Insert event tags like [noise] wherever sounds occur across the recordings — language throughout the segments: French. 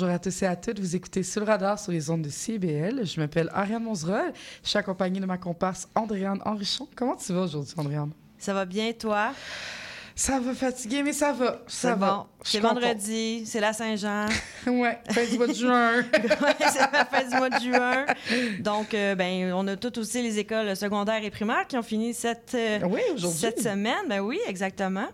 Bonjour à tous et à toutes. Vous écoutez Sur le radar sur les ondes de CBL. Je m'appelle Ariane Monzerol. Je suis accompagnée de ma comparse Andréane Henrichon. Comment tu vas aujourd'hui, Andréane? Ça va bien, toi? Ça va fatiguer, mais ça va. Ça va. C'est vendredi, c'est la Saint-Jean. [laughs] ouais, fin du mois de juin. [laughs] Ouais, c'est la fin du mois de juin. Donc, euh, ben, on a toutes aussi les écoles secondaires et primaires qui ont fini cette, euh, oui, cette semaine. Ben oui, exactement.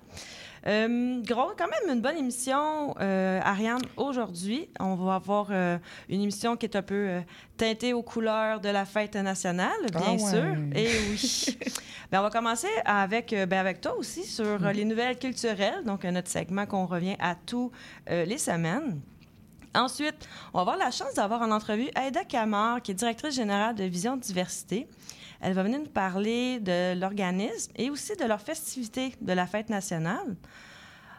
Euh, gros, quand même une bonne émission, euh, Ariane. Aujourd'hui, on va avoir euh, une émission qui est un peu teintée aux couleurs de la fête nationale, bien Ah ouais. sûr. Et oui. [laughs] ben, on va commencer avec, ben, avec toi aussi sur euh, les nouvelles culturelles, donc notre segment qu'on revient à tous les semaines. Ensuite, on va avoir la chance d'avoir en entrevue Aida Camar, qui est directrice générale de Vision Diversité. Elle va venir nous parler de l'organisme et aussi de leur festivité de la fête nationale.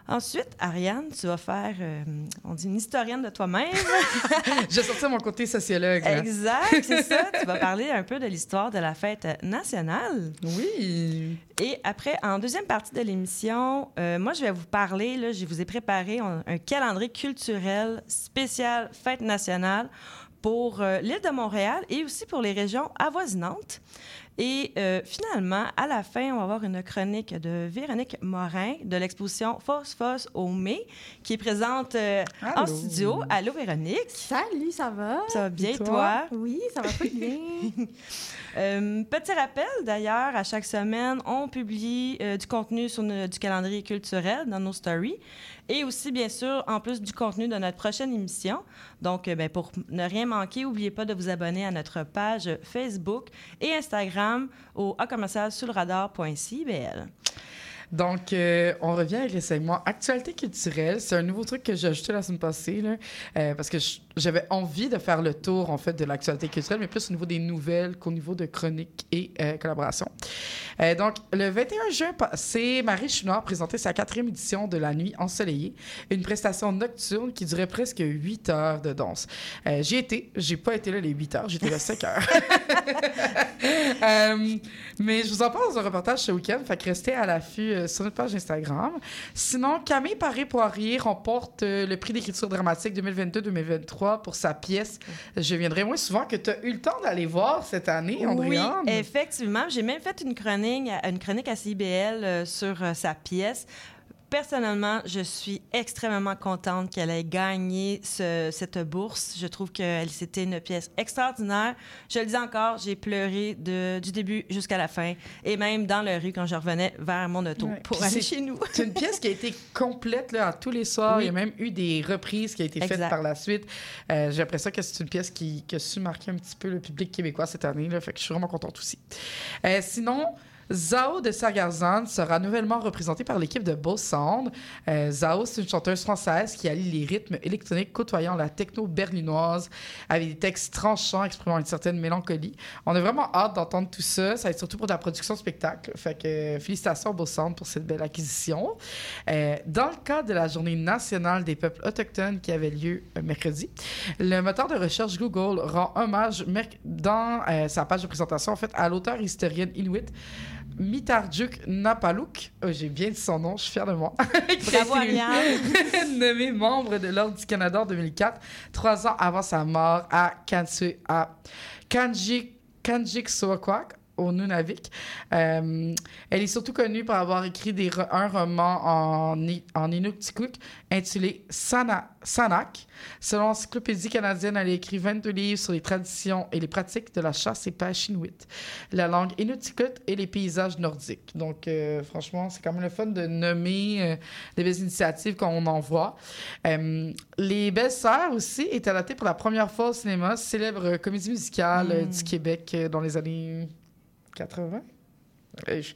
Ensuite, Ariane, tu vas faire, euh, on dit, une historienne de toi-même. [laughs] J'ai sorti mon côté sociologue. là. exact, c'est ça. [laughs] Tu vas parler un peu de l'histoire de la fête nationale. Oui. Et après, en deuxième partie de l'émission, euh, moi, je vais vous parler, là, je vous ai préparé un, un calendrier culturel spécial Fête nationale pour euh, l'île de Montréal et aussi pour les régions avoisinantes. Et euh, finalement, à la fin, on va avoir une chronique de Véronique Morin de l'exposition Fosse Fosse au mai, qui est présente euh, en studio. Allô, Véronique? Salut, ça va? Ça va bien, Et toi? toi? Oui, ça va pas bien. [laughs] Euh, petit rappel, d'ailleurs, à chaque semaine, on publie euh, du contenu sur du calendrier culturel dans nos stories et aussi, bien sûr, en plus du contenu de notre prochaine émission. Donc, euh, ben, pour ne rien manquer, n'oubliez pas de vous abonner à notre page Facebook et Instagram au acommercial Donc, euh, on revient avec le segment Actualité culturelle. C'est un nouveau truc que j'ai ajouté la semaine passée, là, euh, parce que j'avais envie de faire le tour, en fait, de l'actualité culturelle, mais plus au niveau des nouvelles qu'au niveau de chroniques et euh, collaborations. Donc, le 21 juin passé, Marie Chouinard présentait sa quatrième édition de La Nuit ensoleillée, une prestation nocturne qui durait presque 8 heures de danse. J'y étais, j'ai pas été là les 8 heures, j'étais là 5 heures. [laughs] [laughs] Mais je vous en parle dans un reportage ce week-end, fait que restez à l'affût euh, sur notre page Instagram. Sinon, Camille Paré-Poirier remporte euh, le prix d'écriture dramatique 2022-2023 pour sa pièce Je viendrai moins souvent que tu as eu le temps d'aller voir cette année, Oui, Andréane? effectivement. J'ai même fait une chronique, une chronique à CIBL euh, sur sa pièce. Personnellement, je suis extrêmement contente qu'elle ait gagné ce- cette bourse. Je trouve que c'était une pièce extraordinaire. Je le dis encore, j'ai pleuré de- du début jusqu'à la fin, et même dans la rue quand je revenais vers mon auto Ouais. pour Puis aller c'est- chez nous. C'est une pièce qui a été complète là, à tous les soirs. Oui. Il y a même eu des reprises qui ont été faites par la suite. Euh, J'ai l'impression que c'est une pièce qui, qui a su marquer un petit peu le public québécois cette année. Là, fait que je suis vraiment contente aussi. Euh, sinon, Zao de Sargarzan sera nouvellement représentée par l'équipe de Beau Sound. Euh, Zao, c'est une chanteuse française qui allie les rythmes électroniques côtoyant la techno berlinoise avec des textes tranchants exprimant une certaine mélancolie. On a vraiment hâte d'entendre tout ça. Ça va être surtout pour de la production spectacle. Fait que euh, félicitations Beau Sound pour cette belle acquisition. Euh, dans le cadre de la Journée nationale des peuples autochtones qui avait lieu mercredi, le moteur de recherche Google rend hommage dans sa page de présentation en fait à l'auteur historienne inuit Mitarjuk Napaluk. Oh, J'ai bien dit son nom, je suis fière de moi. [laughs] Bravo, [laughs] nommé membre de l'Ordre du Canada en 2004, trois ans avant sa mort à Kansu, à Kanji, Kanjiksoakwak, au Nunavik. Euh, elle est surtout connue pour avoir écrit des, un roman en, en Inuktitut intitulé Sana- Sanak. Selon l'Encyclopédie canadienne, elle a écrit 22 livres sur les traditions et les pratiques de la chasse et pêche inuit, la langue inuktitut et les paysages nordiques. Donc, euh, franchement, c'est quand même le fun de nommer euh, des belles initiatives qu'on en voit. Euh, les Belles Sœurs aussi est adaptée pour la première fois au cinéma, célèbre comédie musicale Mm. du Québec dans les années 80. Euh, je-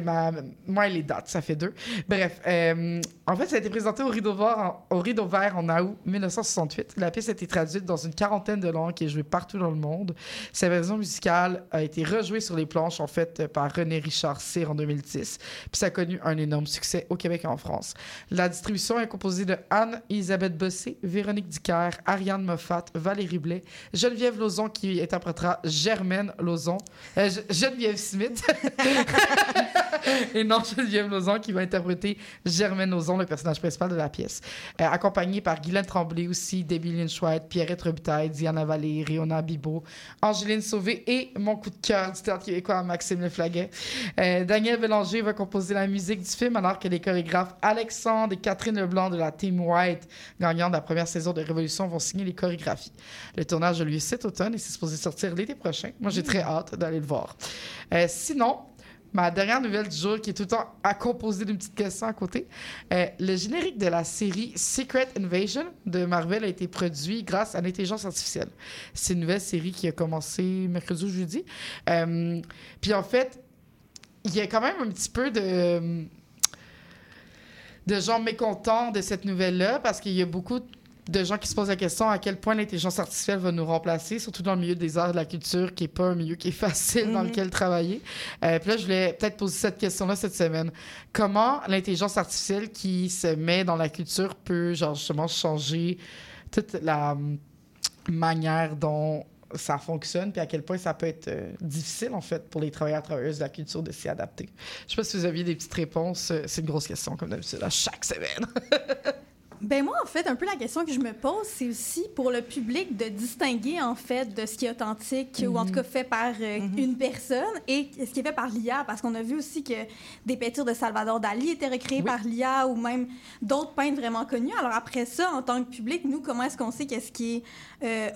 ma- moi, les dates, ça fait deux. Bref, euh, en fait, ça a été présenté au Rideau Vert en, au Rideau Vert en août 1968. La pièce a été traduite dans une quarantaine de langues et jouée partout dans le monde. Sa version musicale a été rejouée sur les planches, en fait, par René Richard Cyr en 2010. Puis ça a connu un énorme succès au Québec et en France. La distribution est composée de Anne-Elisabeth Bossé, Véronique Dicker, Ariane Moffat, Valérie Blais, Geneviève Lauzon qui interprétera Germaine Lauzon, euh, Ge- Geneviève Smith, [laughs] [laughs] et non Geneviève Lauzon qui va interpréter Germaine Lauzon, le personnage principal de la pièce. Euh, accompagnée par Guylaine Tremblay aussi, Debbie Lynch-White, Pierrette Robitaille, Diana Vallée, Riona Bibot, Angéline Sauvé et mon coup de cœur du théâtre québécois, Maxime Leflaguet. Euh, Daniel Bélanger va composer la musique du film alors que les chorégraphes Alexandre et Catherine Leblanc de la Team White, gagnant de la première saison de Révolution, vont signer les chorégraphies. Le tournage a lieu cet automne et c'est supposé sortir l'été prochain. Moi, j'ai très hâte d'aller le voir. Euh, sinon, ma dernière nouvelle du jour, qui est tout le temps à composer d'une petite question à côté, euh, le générique de la série Secret Invasion de Marvel a été produit grâce à l'intelligence artificielle. C'est une nouvelle série qui a commencé mercredi ou jeudi. Euh, Puis en fait, il y a quand même un petit peu de de gens mécontents de cette nouvelle-là parce qu'il y a beaucoup de gens qui se posent la question à quel point l'intelligence artificielle va nous remplacer, surtout dans le milieu des arts et de la culture, qui n'est pas un milieu qui est [laughs] facile dans Mhm. lequel travailler. Euh, puis là, je voulais peut-être poser cette question-là cette semaine. Comment l'intelligence artificielle qui se met dans la culture peut, genre, justement, changer toute la hum, manière dont ça fonctionne, puis à quel point ça peut être euh, difficile, en fait, pour les travailleurs travailleuses de la culture de s'y adapter? Je sais pas si vous aviez des petites réponses. euh, C'est une grosse question, comme d'habitude, à chaque semaine. [laughs] Ben moi, en fait, un peu la question que je me pose, c'est aussi pour le public de distinguer, en fait, de ce qui est authentique ou en tout cas fait par euh, Mhm. une personne et ce qui est fait par l'IA. Parce qu'on a vu aussi que des peintures de Salvador Dali étaient recréées Oui. par l'IA ou même d'autres peintres vraiment connus. Alors après ça, en tant que public, nous, comment est-ce qu'on sait qu'est-ce qui est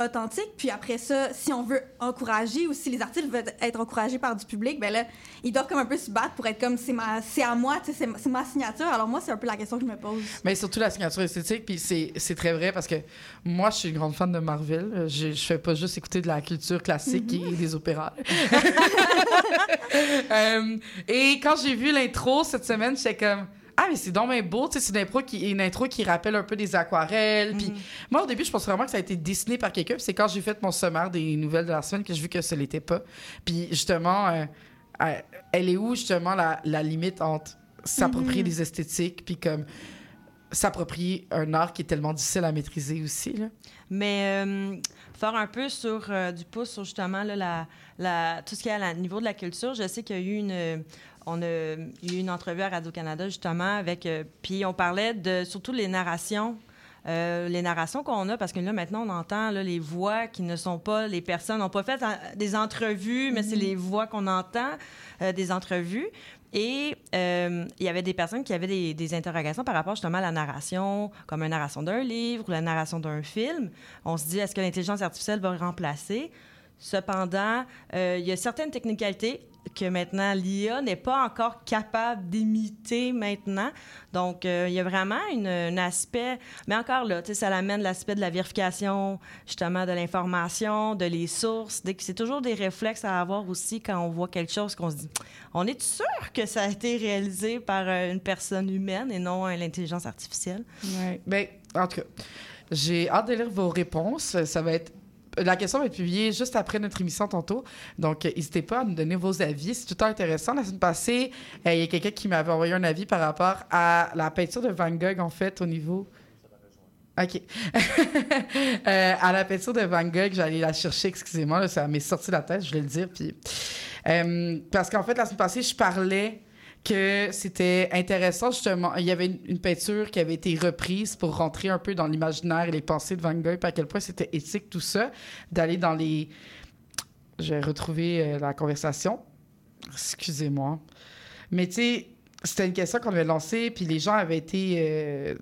euh, authentique? Puis après ça, si on veut encourager ou si les artistes veulent être encouragés par du public, ben là, ils doivent comme un peu se battre pour être comme c'est à moi, c'est ma signature. Alors moi, c'est un peu la question que je me pose. Mais surtout la signature esthétique, puis c'est c'est très vrai parce que moi, je suis une grande fan de Marvel. Je, je fais pas juste écouter de la culture classique et des opéras. [laughs] Euh, et quand j'ai vu l'intro cette semaine, j'étais comme. Ah, mais c'est donc bien beau, tu sais, c'est une intro, qui, une intro qui rappelle un peu des aquarelles. Puis moi, au début, je pensais vraiment que ça a été dessiné par quelqu'un. Puis c'est quand j'ai fait mon sommaire des nouvelles de la semaine que j'ai vu que ce l'était pas. Puis justement, euh, euh, elle est où justement la, la limite entre s'approprier Mhm. des esthétiques, puis comme s'approprier un art qui est tellement difficile à maîtriser aussi. Là. Mais euh, faire un peu sur euh, du pouce sur justement là, la, la, tout ce qui est à la- niveau de la culture, je sais qu'il y a eu une. euh, On a eu une entrevue à Radio-Canada justement avec. euh, puis on parlait de surtout les narrations. euh, les narrations qu'on a, parce que là, maintenant, on entend là, les voix qui ne sont pas les personnes. n'ont pas fait des entrevues, mais c'est les voix qu'on entend euh, des entrevues. Et euh, il y avait des personnes qui avaient des, interrogations par rapport justement à la narration, comme une narration d'un livre ou la narration d'un film. On se dit, est-ce que l'intelligence artificielle va remplacer? Cependant, euh, il y a certaines technicalités que maintenant l'IA n'est pas encore capable d'imiter maintenant. Donc, euh, il y a vraiment un aspect, mais encore là, ça l'amène l'aspect de la vérification, justement, de l'information, de les sources. C'est toujours des réflexes à avoir aussi quand on voit quelque chose qu'on se dit, on est sûr que ça a été réalisé par euh, une personne humaine et non euh, l'intelligence artificielle? Ouais. Ben, en tout cas, j'ai hâte de lire vos réponses. Ça va être. La question va être publiée juste après notre émission tantôt. Donc, euh, n'hésitez pas à nous donner vos avis. C'est tout intéressant. La semaine passée, euh, il y a quelqu'un qui m'avait envoyé un avis par rapport à la peinture de Van Gogh, en fait, au niveau. OK. [laughs] Euh, à la peinture de Van Gogh, j'allais la chercher, excusez-moi, ça m'est sorti de la tête, je voulais le dire. Puis, parce qu'en fait, la semaine passée, je parlais que c'était intéressant, justement. Il y avait une, une peinture qui avait été reprise pour rentrer un peu dans l'imaginaire et les pensées de Van Gogh, à quel point c'était éthique, tout ça, d'aller dans les. Je vais retrouver euh, la conversation. Excusez-moi. Mais tu sais, c'était une question qu'on avait lancée, puis les gens avaient été. euh,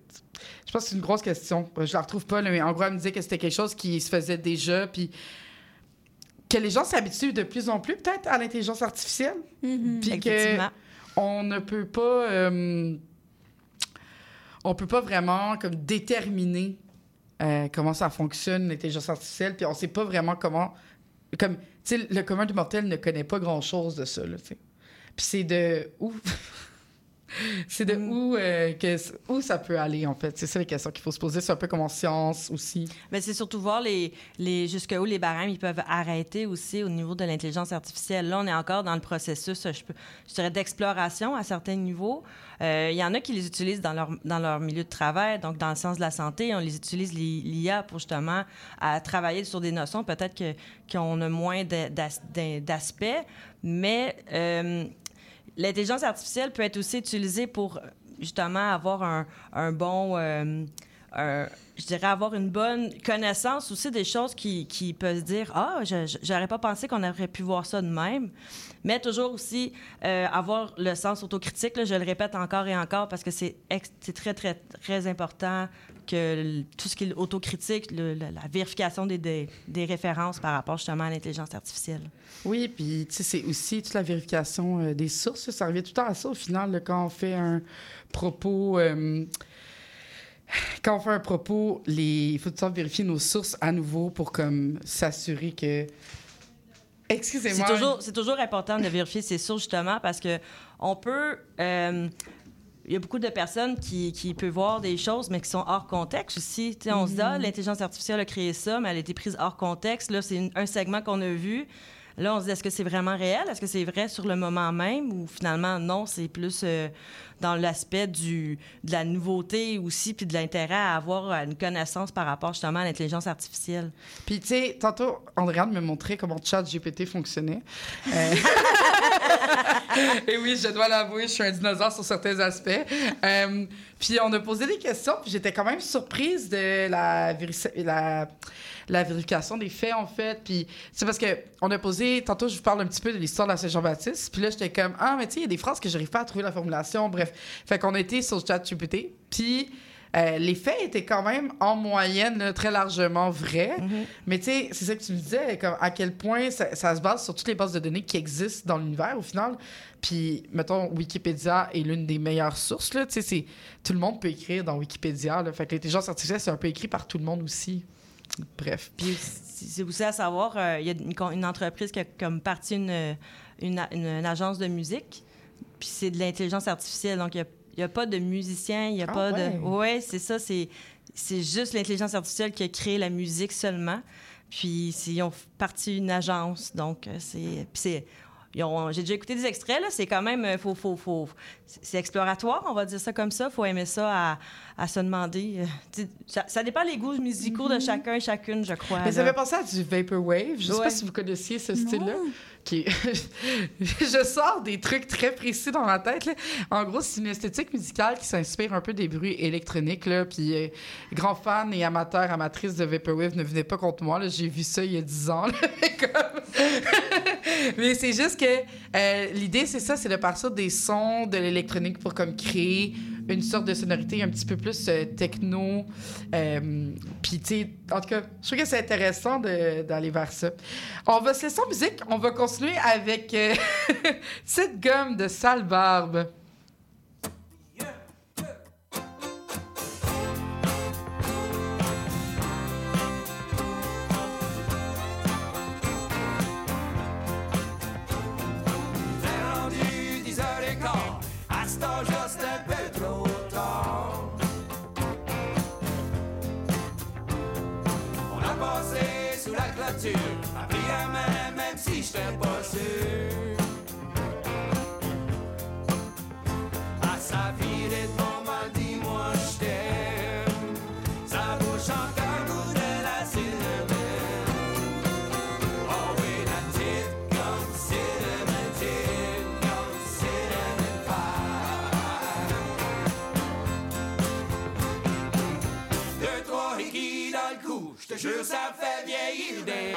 je pense que c'est une grosse question. Je la retrouve pas, là, mais en gros, elle me disait que c'était quelque chose qui se faisait déjà, puis que les gens s'habituent de plus en plus, peut-être, à l'intelligence artificielle. Mhm. Puis que. On ne peut pas. euh, peut pas vraiment comme déterminer euh, comment ça fonctionne, l'intelligence artificielle, puis on sait pas vraiment comment. Comme, le commun du mortel ne connaît pas grand-chose de ça, là. Puis c'est de. [laughs] c'est de Mm. où, euh, que, où ça peut aller, en fait? C'est ça les questions qu'il faut se poser. C'est un peu comme en science aussi. Mais c'est surtout voir les, les, jusqu'où les barèmes ils peuvent arrêter aussi au niveau de l'intelligence artificielle. Là, on est encore dans le processus, je, peux, je dirais, d'exploration à certains niveaux. Euh, Il y en a qui les utilisent dans leur, dans leur milieu de travail, donc dans le sens de la santé, on les utilise l'I- l'IA pour justement à travailler sur des notions peut-être qu'on a moins d'aspects, mais euh, l'intelligence artificielle peut être aussi utilisée pour justement avoir un, bon... euh, je dirais avoir une bonne connaissance aussi des choses qui, peuvent se dire ah j'aurais pas pensé qu'on aurait pu voir ça de même mais toujours aussi euh, avoir le sens autocritique je le répète encore et encore parce que c'est très très très important que tout ce qui est autocritique le- la vérification des, des, des références par rapport justement à l'intelligence artificielle Oui, puis tu sais, c'est aussi toute la vérification euh, des sources. Ça revient tout le temps à ça au final, là, quand on fait un propos. euh, quand on fait un propos, les... il faut tout le temps vérifier nos sources à nouveau pour comme s'assurer que. C'est Excusez-moi. toujours, c'est toujours important de vérifier ses sources, justement, parce que on peut... euh, il y a beaucoup de personnes qui, qui peuvent voir des choses, mais qui sont hors contexte aussi. Tu sais, On se dit, ah, l'intelligence artificielle a créé ça, mais elle a été prise hors contexte. Là, c'est un segment qu'on a vu. Là, on se dit, est-ce que c'est vraiment réel? Est-ce que c'est vrai sur le moment même? Ou finalement, non, c'est plus euh, dans l'aspect du, de la nouveauté aussi, puis de l'intérêt à avoir une connaissance par rapport justement à l'intelligence artificielle. Puis, tu sais, tantôt, Andréane me montrait comment ChatGPT fonctionnait. Euh, [laughs] [laughs] Et oui, je dois l'avouer, je suis un dinosaure sur certains aspects. Euh, puis, on a posé des questions, puis j'étais quand même surprise de la, véri- la, la vérification des faits, en fait. Puis, c'est parce que on a posé, tantôt, je vous parle un petit peu de l'histoire de la Saint-Jean-Baptiste. Puis là, j'étais comme, ah, mais tu sais, il y a des phrases que j'arrive pas à trouver la formulation. Bref. Fait qu'on a été sur ChatGPT. Puis, euh, les faits étaient quand même en moyenne là, très largement vrais. Mais tu sais, c'est ça que tu me disais, comme à quel point ça, ça se base sur toutes les bases de données qui existent dans l'univers au final. Puis, mettons, Wikipédia est l'une des meilleures sources. Là. C'est- tout le monde peut écrire dans Wikipédia. Là. Fait que l'intelligence artificielle, c'est un peu écrit par tout le monde aussi. Bref. Puis c'est aussi à savoir, euh, il y a une, entreprise qui a comme partie une, une, une- agence de musique, puis c'est de l'intelligence artificielle. Donc, il n'y a, il y a pas de musicien, il n'y a Ah pas ouais. de... Oui, c'est ça. C'est c'est juste l'intelligence artificielle qui a créé la musique seulement. Puis c'est- ils ont parti une agence. Donc, euh, c'est... Puis c'est... ils ont- J'ai déjà écouté des extraits, là. C'est quand même... euh, Faut, faut, faut, c'est exploratoire, on va dire ça comme ça. faut aimer ça à, à se demander. euh, sais, ça, ça dépend les goûts musicaux de chacun et chacune, je crois. Mais ça fait penser à du Vaporwave. Je sais Ouais. pas si vous connaissiez ce style-là. Qui... [laughs] je sors des trucs très précis dans ma tête. là. En gros, c'est une esthétique musicale qui s'inspire un peu des bruits électroniques. Là. Puis, euh, grand fan et amateur, amatrice de Vaporwave, ne venez pas contre moi. là. J'ai vu ça il y a 10 ans. [laughs] Comme- [laughs] Mais c'est juste que euh, l'idée, c'est ça, c'est de partir des sons de l'électronique pour comme créer une sorte de sonorité un petit peu plus euh, techno. Euh, Puis, tu sais, en tout cas, je trouve que c'est intéressant d'aller vers ça. On va se laisser en musique. On va continuer avec euh, [laughs] cette gomme de sale barbe. J'étais pas. À sa vie de bon m'a dit, moi j't'aime. Sa bouche encore goût de la cinnamon. Oh oui, la petite comme cinnamon, petite comme pie. Deux, trois hickeys dans le cou, j'te jure ça fait vieillir d'un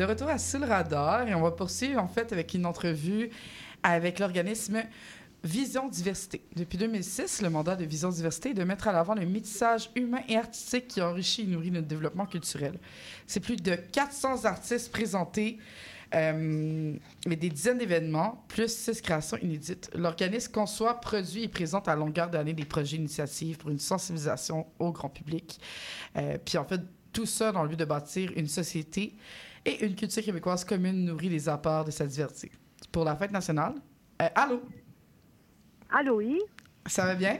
de retour à Sous radar et on va poursuivre en fait avec une entrevue avec l'organisme Vision Diversité. Depuis 2006, le mandat de Vision Diversité est de mettre à l'avant le métissage humain et artistique qui enrichit et nourrit notre développement culturel. C'est plus de 400 artistes présentés, euh, mais des dizaines d'événements, plus six créations inédites. L'organisme conçoit, produit et présente à longueur d'année des projets initiatives pour une sensibilisation au grand public. Euh, puis en fait, tout ça dans le but de bâtir une société et une culture québécoise commune nourrie des apports de sa diversité. Pour la fête nationale, euh, allô, Allô, oui? ça va bien?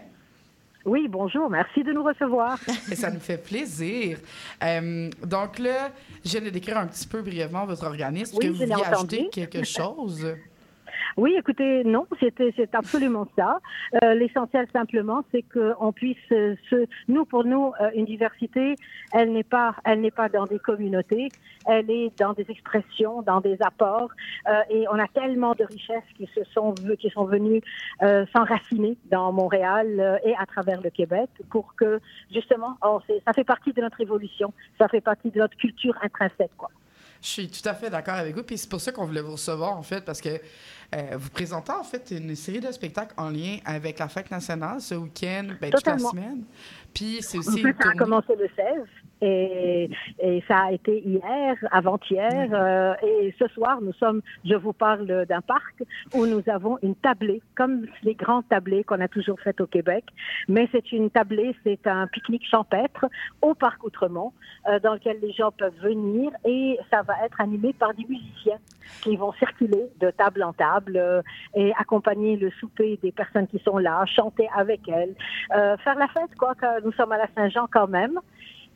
Oui, bonjour, merci de nous recevoir. [laughs] Et ça nous fait plaisir. Euh, donc là, je viens de décrire un petit peu brièvement votre organisme. Oui, que vous vouliez entendu. ajouter quelque chose? Oui, écoutez, non, c'est absolument ça. Euh, L'essentiel simplement, c'est qu'on puisse euh, se, nous pour nous, euh, une diversité, elle n'est pas, elle n'est pas dans des communautés, elle est dans des expressions, dans des apports, et on a tellement de richesses qui se sont qui sont venues s'enraciner dans Montréal et à travers le Québec pour que justement, ça fait partie de notre évolution, ça fait partie de notre culture intrinsèque, quoi. Je suis tout à fait d'accord avec vous. Puis c'est pour ça qu'on voulait vous recevoir, en fait, parce que euh, vous présentez, en fait, une série de spectacles en lien avec la fête nationale ce week-end, ben, toute la semaine. Puis c'est En aussi fait, une ça a tournée. commencé le 16 et, et ça a été hier, avant-hier. euh, et ce soir, nous sommes, je vous parle d'un parc où nous avons une tablée, comme les grands tablés qu'on a toujours fait au Québec. Mais c'est une tablée, c'est un pique-nique champêtre au parc Outremont euh, dans lequel les gens peuvent venir et ça va être animé par des musiciens qui vont circuler de table en table euh, et accompagner le souper des personnes qui sont là, chanter avec elles, euh, faire la fête, quoi, que nous sommes à la Saint-Jean quand même.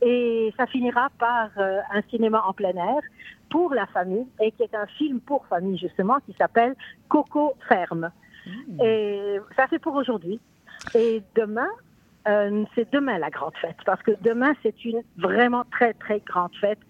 Et ça finira par euh, un cinéma en plein air pour la famille et qui est un film pour famille justement qui s'appelle Coco Ferme. Et ça c'est pour aujourd'hui. Et demain, euh, c'est demain la grande fête parce que demain c'est une vraiment très très grande fête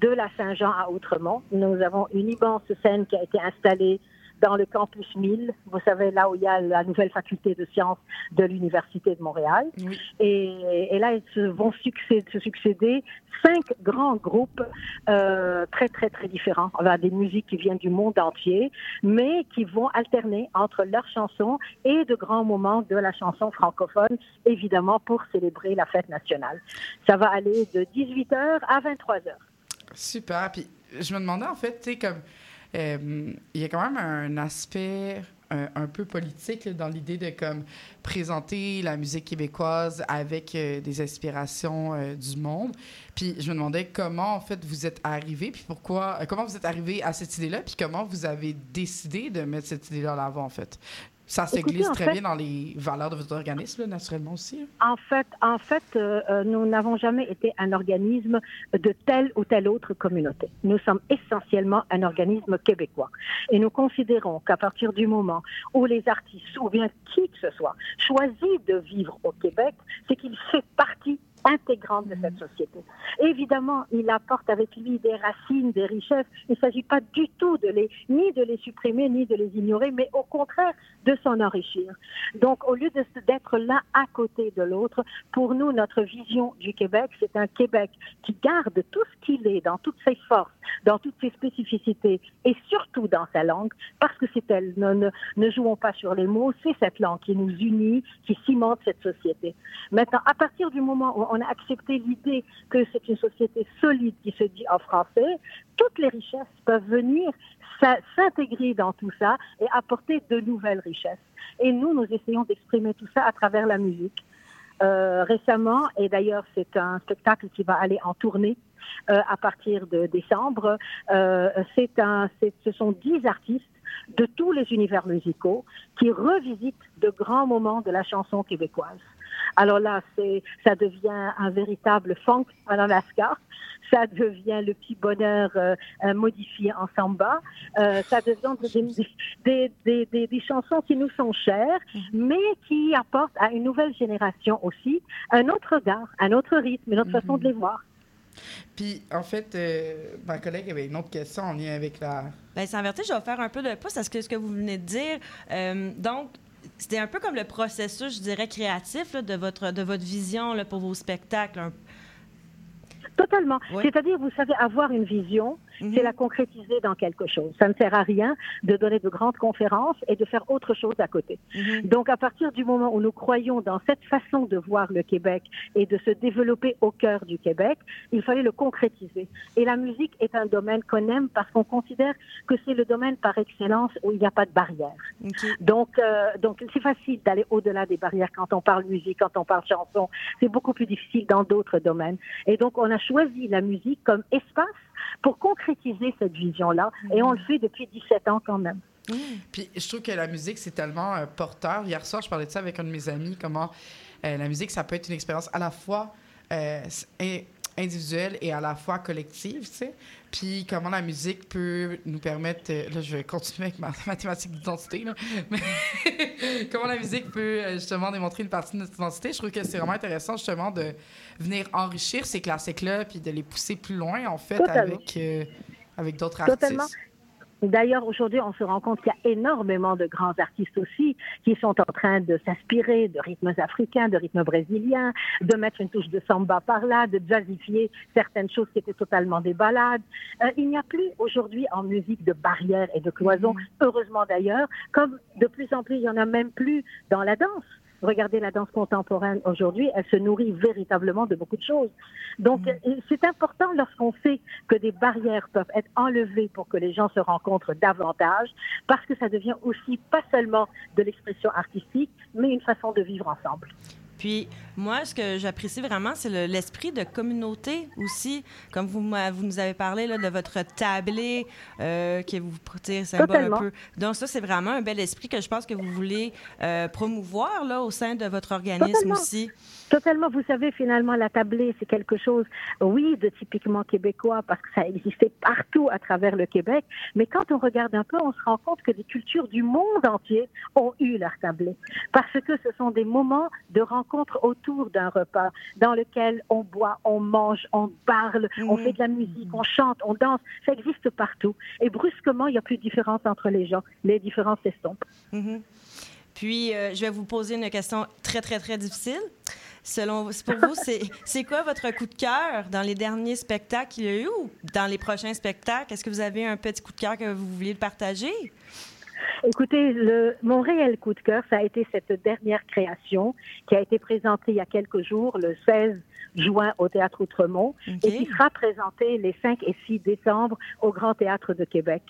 de la Saint-Jean à Outremont. Nous avons une immense scène qui a été installée dans le campus 1000, vous savez, là où il y a la nouvelle faculté de sciences de l'Université de Montréal. Oui. Et, et là, ils se vont succéder, se succéder cinq grands groupes euh, très, très, très différents. On a des musiques qui viennent du monde entier, mais qui vont alterner entre leurs chansons et de grands moments de la chanson francophone, évidemment, pour célébrer la fête nationale. Ça va aller de 18h à 23h. Super. Puis je me demandais, en fait, tu sais, comme. Euh, Il y a quand même un aspect un peu politique dans l'idée de comme présenter la musique québécoise avec euh, des inspirations euh, du monde. Puis je me demandais comment en fait vous êtes arrivé, puis pourquoi, comment vous êtes arrivé à cette idée-là, puis comment vous avez décidé de mettre cette idée-là en avant en fait? Ça se glisse très fait- bien dans les valeurs de votre organisme, naturellement aussi. là. En fait, en fait, euh, euh, nous n'avons jamais été un organisme de telle ou telle autre communauté. Nous sommes essentiellement un organisme québécois. Et nous considérons qu'à partir du moment où les artistes, ou bien qui que ce soit, choisit de vivre au Québec, c'est qu'il fait partie intégrante de cette société. Évidemment, il apporte avec lui des racines, des richesses. Il ne s'agit pas du tout de les, ni de les supprimer, ni de les ignorer, mais au contraire de s'en enrichir. Donc, au lieu d'être l'un à côté de l'autre, pour nous, notre vision du Québec, c'est un Québec qui garde tout ce qu'il est dans toutes ses forces, dans toutes ses spécificités et surtout dans sa langue, parce que c'est elle. Ne, ne, ne jouons pas sur les mots, c'est cette langue qui nous unit, qui cimente cette société. Maintenant, à partir du moment où on a accepté l'idée que c'est une société solide qui se dit en français, toutes les richesses peuvent venir s'intégrer dans tout ça et apporter de nouvelles richesses. Et nous, nous essayons d'exprimer tout ça à travers la musique. Euh, récemment, et d'ailleurs c'est un spectacle qui va aller en tournée euh, à partir de décembre, euh, un, ce sont dix artistes de tous les univers musicaux qui revisitent de grands moments de la chanson québécoise. Alors là, c'est, ça devient un véritable funk en Alaska. Ça devient le petit bonheur euh, euh, modifié en samba. Euh, ça devient des, des, des, des, des chansons qui nous sont chères, mais qui apportent à une nouvelle génération aussi un autre regard, un autre rythme, une autre façon de les voir. Puis en fait, euh, ma collègue avait une autre question en lien avec la. Bien, sans vertige, je vais faire un peu de pouce à ce que, ce que vous venez de dire. Euh, donc, c'était un peu comme le processus, je dirais, créatif là, de, votre, de votre vision là, pour vos spectacles. Totalement. Oui. C'est-à-dire, vous savez, avoir une vision, Mhm. c'est la concrétiser dans quelque chose. Ça ne sert à rien de donner de grandes conférences et de faire autre chose à côté. Mhm. Donc, à partir du moment où nous croyons dans cette façon de voir le Québec et de se développer au cœur du Québec, il fallait le concrétiser. Et la musique est un domaine qu'on aime parce qu'on considère que c'est le domaine par excellence où il n'y a pas de barrière. Donc, euh, donc c'est facile d'aller au-delà des barrières quand on parle musique, quand on parle chanson. C'est beaucoup plus difficile dans d'autres domaines. Et donc, on a choisi la musique comme espace pour concrétiser cette vision-là. Et on le fait depuis 17 ans quand même. Puis je trouve que la musique, c'est tellement euh, porteur. Hier soir, je parlais de ça avec un de mes amis, comment euh, la musique, ça peut être une expérience à la fois euh, individuelle et à la fois collective, tu sais. Puis comment la musique peut nous permettre... euh, là, je vais continuer avec ma [laughs] mathématique d'identité, là. Mais [laughs] comment la musique peut euh, justement démontrer une partie de notre identité. Je trouve que c'est vraiment intéressant, justement, de venir enrichir ces classiques-là puis de les pousser plus loin, en fait, Totalement. avec, euh, avec d'autres Totalement. artistes. D'ailleurs, aujourd'hui, on se rend compte qu'il y a énormément de grands artistes aussi qui sont en train de s'inspirer de rythmes africains, de rythmes brésiliens, de mettre une touche de samba par là, de jazzifier certaines choses qui étaient totalement des ballades. Euh, il n'y a plus aujourd'hui en musique de barrières et de cloisons, heureusement d'ailleurs, comme de plus en plus, il n'y en a même plus dans la danse. Regardez la danse contemporaine aujourd'hui, elle se nourrit véritablement de beaucoup de choses. Donc, euh, c'est important lorsqu'on sait que des barrières peuvent être enlevées pour que les gens se rencontrent davantage, parce que ça devient aussi pas seulement de l'expression artistique, mais une façon de vivre ensemble. Puis moi, ce que j'apprécie vraiment, c'est le- l'esprit de communauté aussi. Comme vous, vous nous avez parlé là, de votre tablé euh, qui vous symbole un peu. Donc ça, c'est vraiment un bel esprit que je pense que vous voulez euh, promouvoir là, au sein de votre organisme Totalement. aussi. Totalement, vous savez, finalement, la tablée, c'est quelque chose, oui, de typiquement québécois, parce que ça existait partout à travers le Québec. Mais quand on regarde un peu, on se rend compte que des cultures du monde entier ont eu leur tablée. Parce que ce sont des moments de rencontre autour d'un repas, dans lequel on boit, on mange, on parle, on fait de la musique, on chante, on danse. Ça existe partout. Et brusquement, il n'y a plus de différence entre les gens. Les différences s'estompent. Mhm. Puis, euh, je vais vous poser une question très, très, très difficile. Selon pour vous, c'est quoi votre coup de cœur dans les derniers spectacles qu'il y a eu ou dans les prochains spectacles? Est-ce que vous avez un petit coup de cœur que vous vouliez partager? Écoutez, le, mon réel coup de cœur, ça a été cette dernière création qui a été présentée il y a quelques jours, le 16 juin au Théâtre Outremont, et qui sera présentée les 5 et 6 décembre au Grand Théâtre de Québec.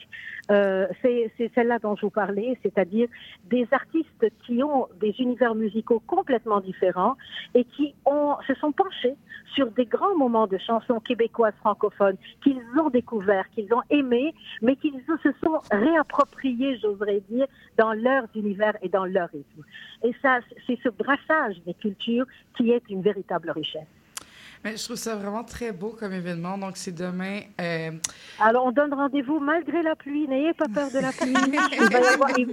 Euh, c'est c'est celle-là dont je vous parlais, c'est-à-dire des artistes qui ont des univers musicaux complètement différents et qui ont, se sont penchés sur des grands moments de chansons québécoises francophones qu'ils ont découverts, qu'ils ont aimés, mais qu'ils se sont réappropriés, j'oserais dire, dans leurs univers et dans leur rythme. Et ça, c'est ce brassage des cultures qui est une véritable richesse. Mais je trouve ça vraiment très beau comme événement. Donc, c'est demain. euh, Alors, on donne rendez-vous malgré la pluie. N'ayez pas peur de la [laughs] pluie. il, va y avoir- il-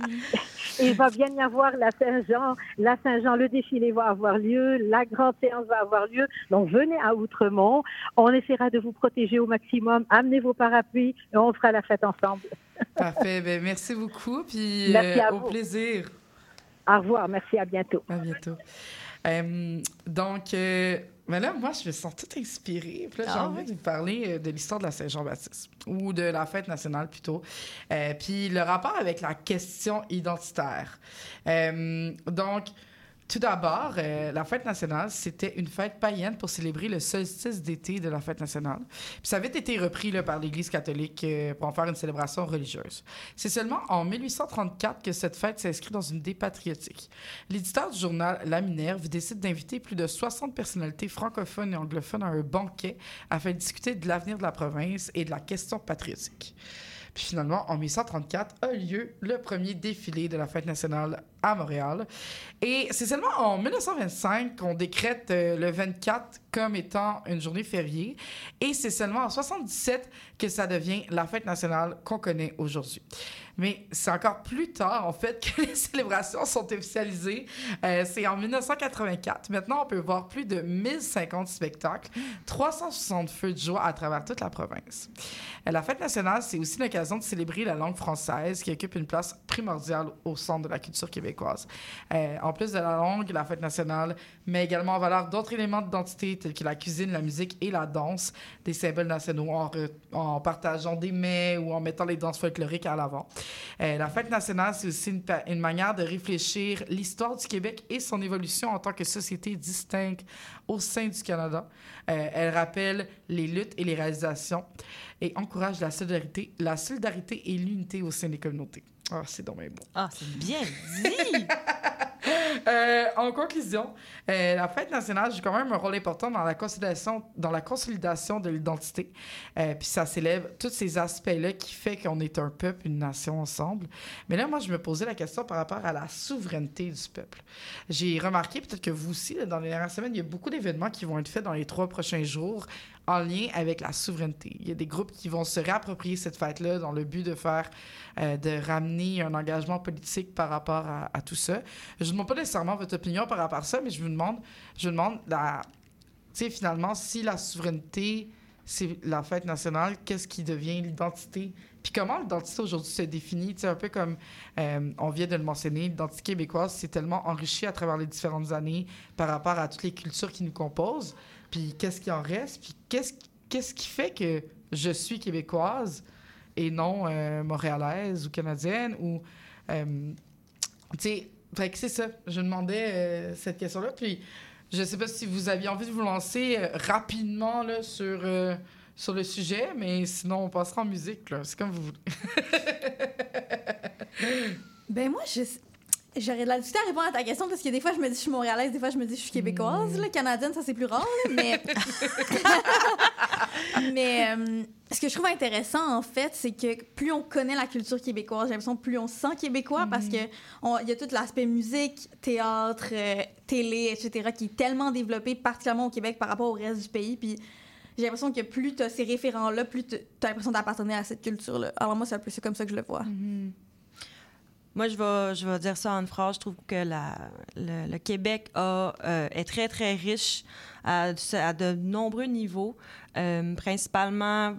il va bien y avoir la Saint-Jean. La Saint-Jean, le défilé va avoir lieu. La grande séance va avoir lieu. Donc, venez à Outremont. On essaiera de vous protéger au maximum. Amenez vos parapluies et on fera la fête ensemble. parfait. Ben, merci beaucoup. Puis, Merci euh, à au vous. plaisir. Au revoir. Merci. À bientôt. À bientôt. Euh, donc, mais là, moi, je me sens toute inspirée. Puis là, j'ai Ah envie de vous parler euh, de l'histoire de la Saint-Jean-Baptiste ou de la fête nationale plutôt. Euh, puis le rapport avec la question identitaire. Euh, donc, tout d'abord, euh, la fête nationale, c'était une fête païenne pour célébrer le solstice d'été de la fête nationale. Puis ça avait été repris par l'Église catholique euh, pour en faire une célébration religieuse. C'est seulement en 1834 que cette fête s'inscrit dans une idée patriotique. L'éditeur du journal La Minerve décide d'inviter plus de 60 personnalités francophones et anglophones à un banquet afin de discuter de l'avenir de la province et de la question patriotique. Puis finalement, en 1834, a lieu le premier défilé de la fête nationale à Montréal. Et c'est seulement en 1925 qu'on décrète euh, le 24 comme étant une journée fériée. Et c'est seulement en 77 que ça devient la fête nationale qu'on connaît aujourd'hui. Mais c'est encore plus tard, en fait, [laughs] que les célébrations sont officialisées. Euh, c'est en 1984. Maintenant, on peut voir plus de 1050 spectacles, 360 feux de joie à travers toute la province. Euh, La fête nationale, c'est aussi l'occasion de célébrer la langue française qui occupe une place primordiale au centre de la culture québécoise. Euh, en plus de la langue, la fête nationale met également en valeur d'autres éléments d'identité tels que la cuisine, la musique et la danse, des symboles nationaux en, en partageant des mets ou en mettant les danses folkloriques à l'avant. Euh, la fête nationale, c'est aussi une, manière de réfléchir l'histoire du Québec et son évolution en tant que société distincte au sein du Canada. Euh, elle rappelle les luttes et les réalisations et encourage la solidarité, la solidarité et l'unité au sein des communautés. Ah, c'est beau. Ah, c'est bien dit! [laughs] [laughs] Euh, en conclusion, euh, la fête nationale joue quand même un rôle important dans la consolidation, dans la consolidation de l'identité. Euh, puis ça s'élève tous ces aspects-là qui fait qu'on est un peuple, une nation ensemble. Mais là, moi, je me posais la question par rapport à la souveraineté du peuple. J'ai remarqué, peut-être que vous aussi, dans les dernières semaines, il y a beaucoup d'événements qui vont être faits dans les trois prochains jours en lien avec la souveraineté. Il y a des groupes qui vont se réapproprier cette fête-là dans le but de faire, euh, de ramener un engagement politique par rapport à, tout ça. Je ne demande pas nécessairement votre opinion par rapport à ça, mais je vous demande, je vous demande, tu sais, finalement, si la souveraineté, c'est la fête nationale, qu'est-ce qui devient l'identité? Puis comment l'identité aujourd'hui se définit? Sais, un peu comme euh, on vient de le mentionner, l'identité québécoise s'est tellement enrichie à travers les différentes années par rapport à toutes les cultures qui nous composent. Puis qu'est-ce qui en reste? Puis qu'est-ce, qu'est-ce qui fait que je suis québécoise et non euh, montréalaise ou canadienne ou... euh, tu sais, c'est ça. Je demandais euh, cette question-là. Puis je sais pas si vous aviez envie de vous lancer rapidement là, sur, sur le sujet, mais sinon on passera en musique. C'est comme vous voulez. [laughs] Ben moi, je... j'aurais de la difficulté à répondre à ta question parce que des fois, je me dis je suis montréalaise, des fois, je me dis je suis québécoise. Là, canadienne, ça, c'est plus rare. là, mais [laughs] mais euh, ce que je trouve intéressant, en fait, c'est que plus on connaît la culture québécoise, j'ai l'impression que plus on se sent québécois parce que on- il y a tout l'aspect musique, théâtre, euh, télé, etc., qui est tellement développé, particulièrement au Québec par rapport au reste du pays. Puis j'ai l'impression que plus tu as ces référents-là, plus tu as l'impression d'appartenir à cette culture-là. Alors moi, c'est un peu comme ça que je le vois. Moi, je vais, je vais dire ça en une phrase. Je trouve que la, le, Québec euh, est très, très riche à, de nombreux niveaux, Euh, principalement,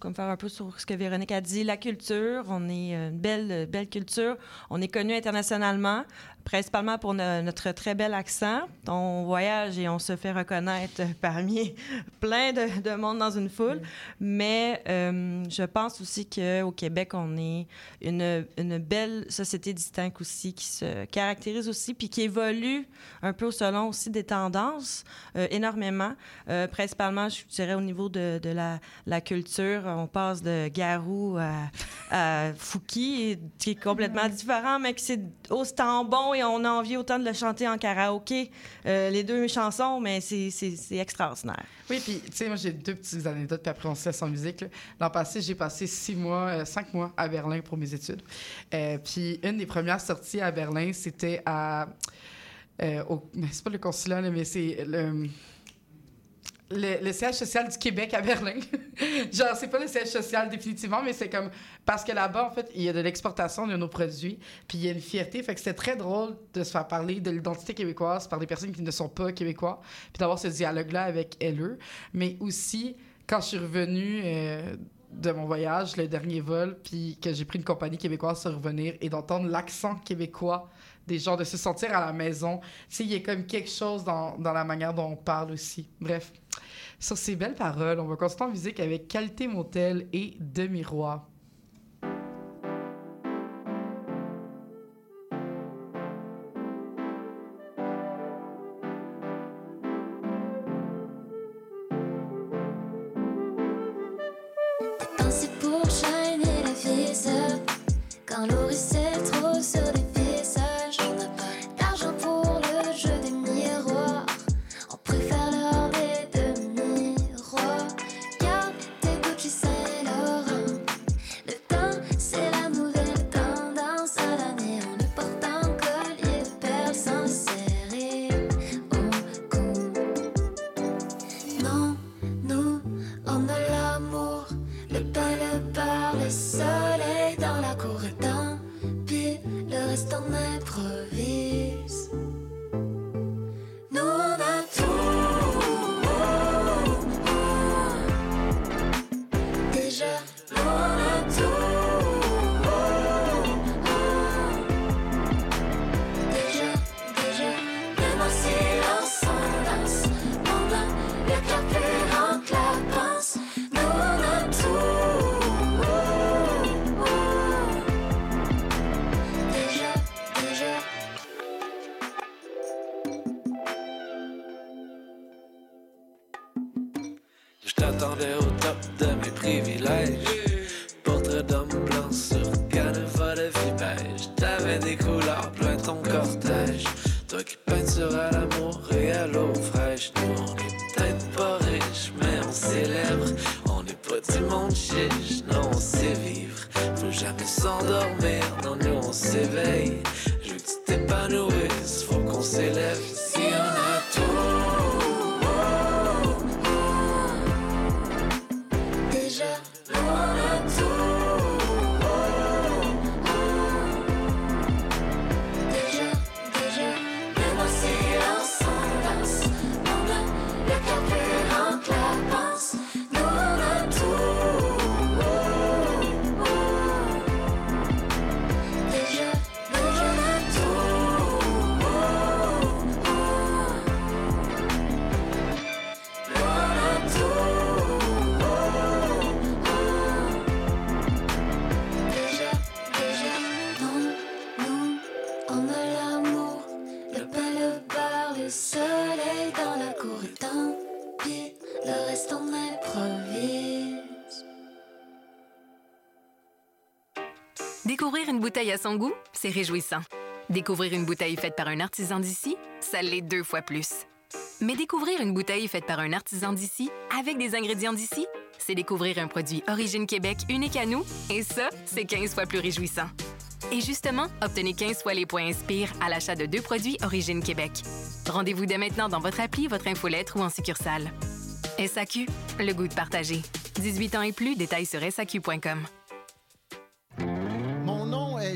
comme faire un peu sur ce que Véronique a dit, la culture. On est une belle, belle culture. On est connu internationalement, principalement pour no- notre très bel accent. On voyage et on se fait reconnaître [laughs] parmi plein de, de monde dans une foule. Mais euh, je pense aussi qu'au Québec, on est une, une belle société distincte aussi, qui se caractérise aussi, puis qui évolue un peu selon aussi des tendances, euh, énormément. Euh, principalement, je dirais, au niveau de, de la, la culture, on passe de Garou à, à Fouki, qui est complètement différent, mais qui c'est autant bon on a envie autant de le chanter en karaoké, euh, les deux chansons, mais c'est- extraordinaire. Oui, puis tu sais, moi j'ai deux petites anecdotes, puis après on se laisse en musique. L'an passé, j'ai passé six mois, euh, cinq mois à Berlin pour mes études. Euh, puis une des premières sorties à Berlin, c'était à. euh, c'est pas le consulat, mais c'est le. Le, le siège social du Québec à Berlin. [laughs] Genre, c'est pas le siège social définitivement, mais c'est comme. Parce que là-bas, en fait, il y a de l'exportation de nos produits, puis il y a une fierté. Fait que c'était très drôle de se faire parler de l'identité québécoise par des personnes qui ne sont pas québécois, puis d'avoir ce dialogue-là avec eux. Mais aussi, quand je suis revenue euh, de mon voyage, le dernier vol, puis que j'ai pris une compagnie québécoise sur revenir et d'entendre l'accent québécois des gens, de se sentir à la maison. Tu sais, il y a comme quelque chose dans, dans la manière dont on parle aussi. Bref, sur ces belles paroles, on va continuer en musique avec Qualité Motel et Demi-Roi. Bouteille à son goût, c'est réjouissant. Découvrir une bouteille faite par un artisan d'ici, ça l'est deux fois plus. Mais découvrir une bouteille faite par un artisan d'ici, avec des ingrédients d'ici, c'est découvrir un produit Origine Québec unique à nous, et ça, c'est 15 fois plus réjouissant. Et justement, obtenez 15 fois les points Inspire à l'achat de deux produits Origine Québec. Rendez-vous dès maintenant dans votre appli, votre infolettre ou en succursale. SAQ, le goût de partager. 18 ans et plus, détails sur SAQ.com.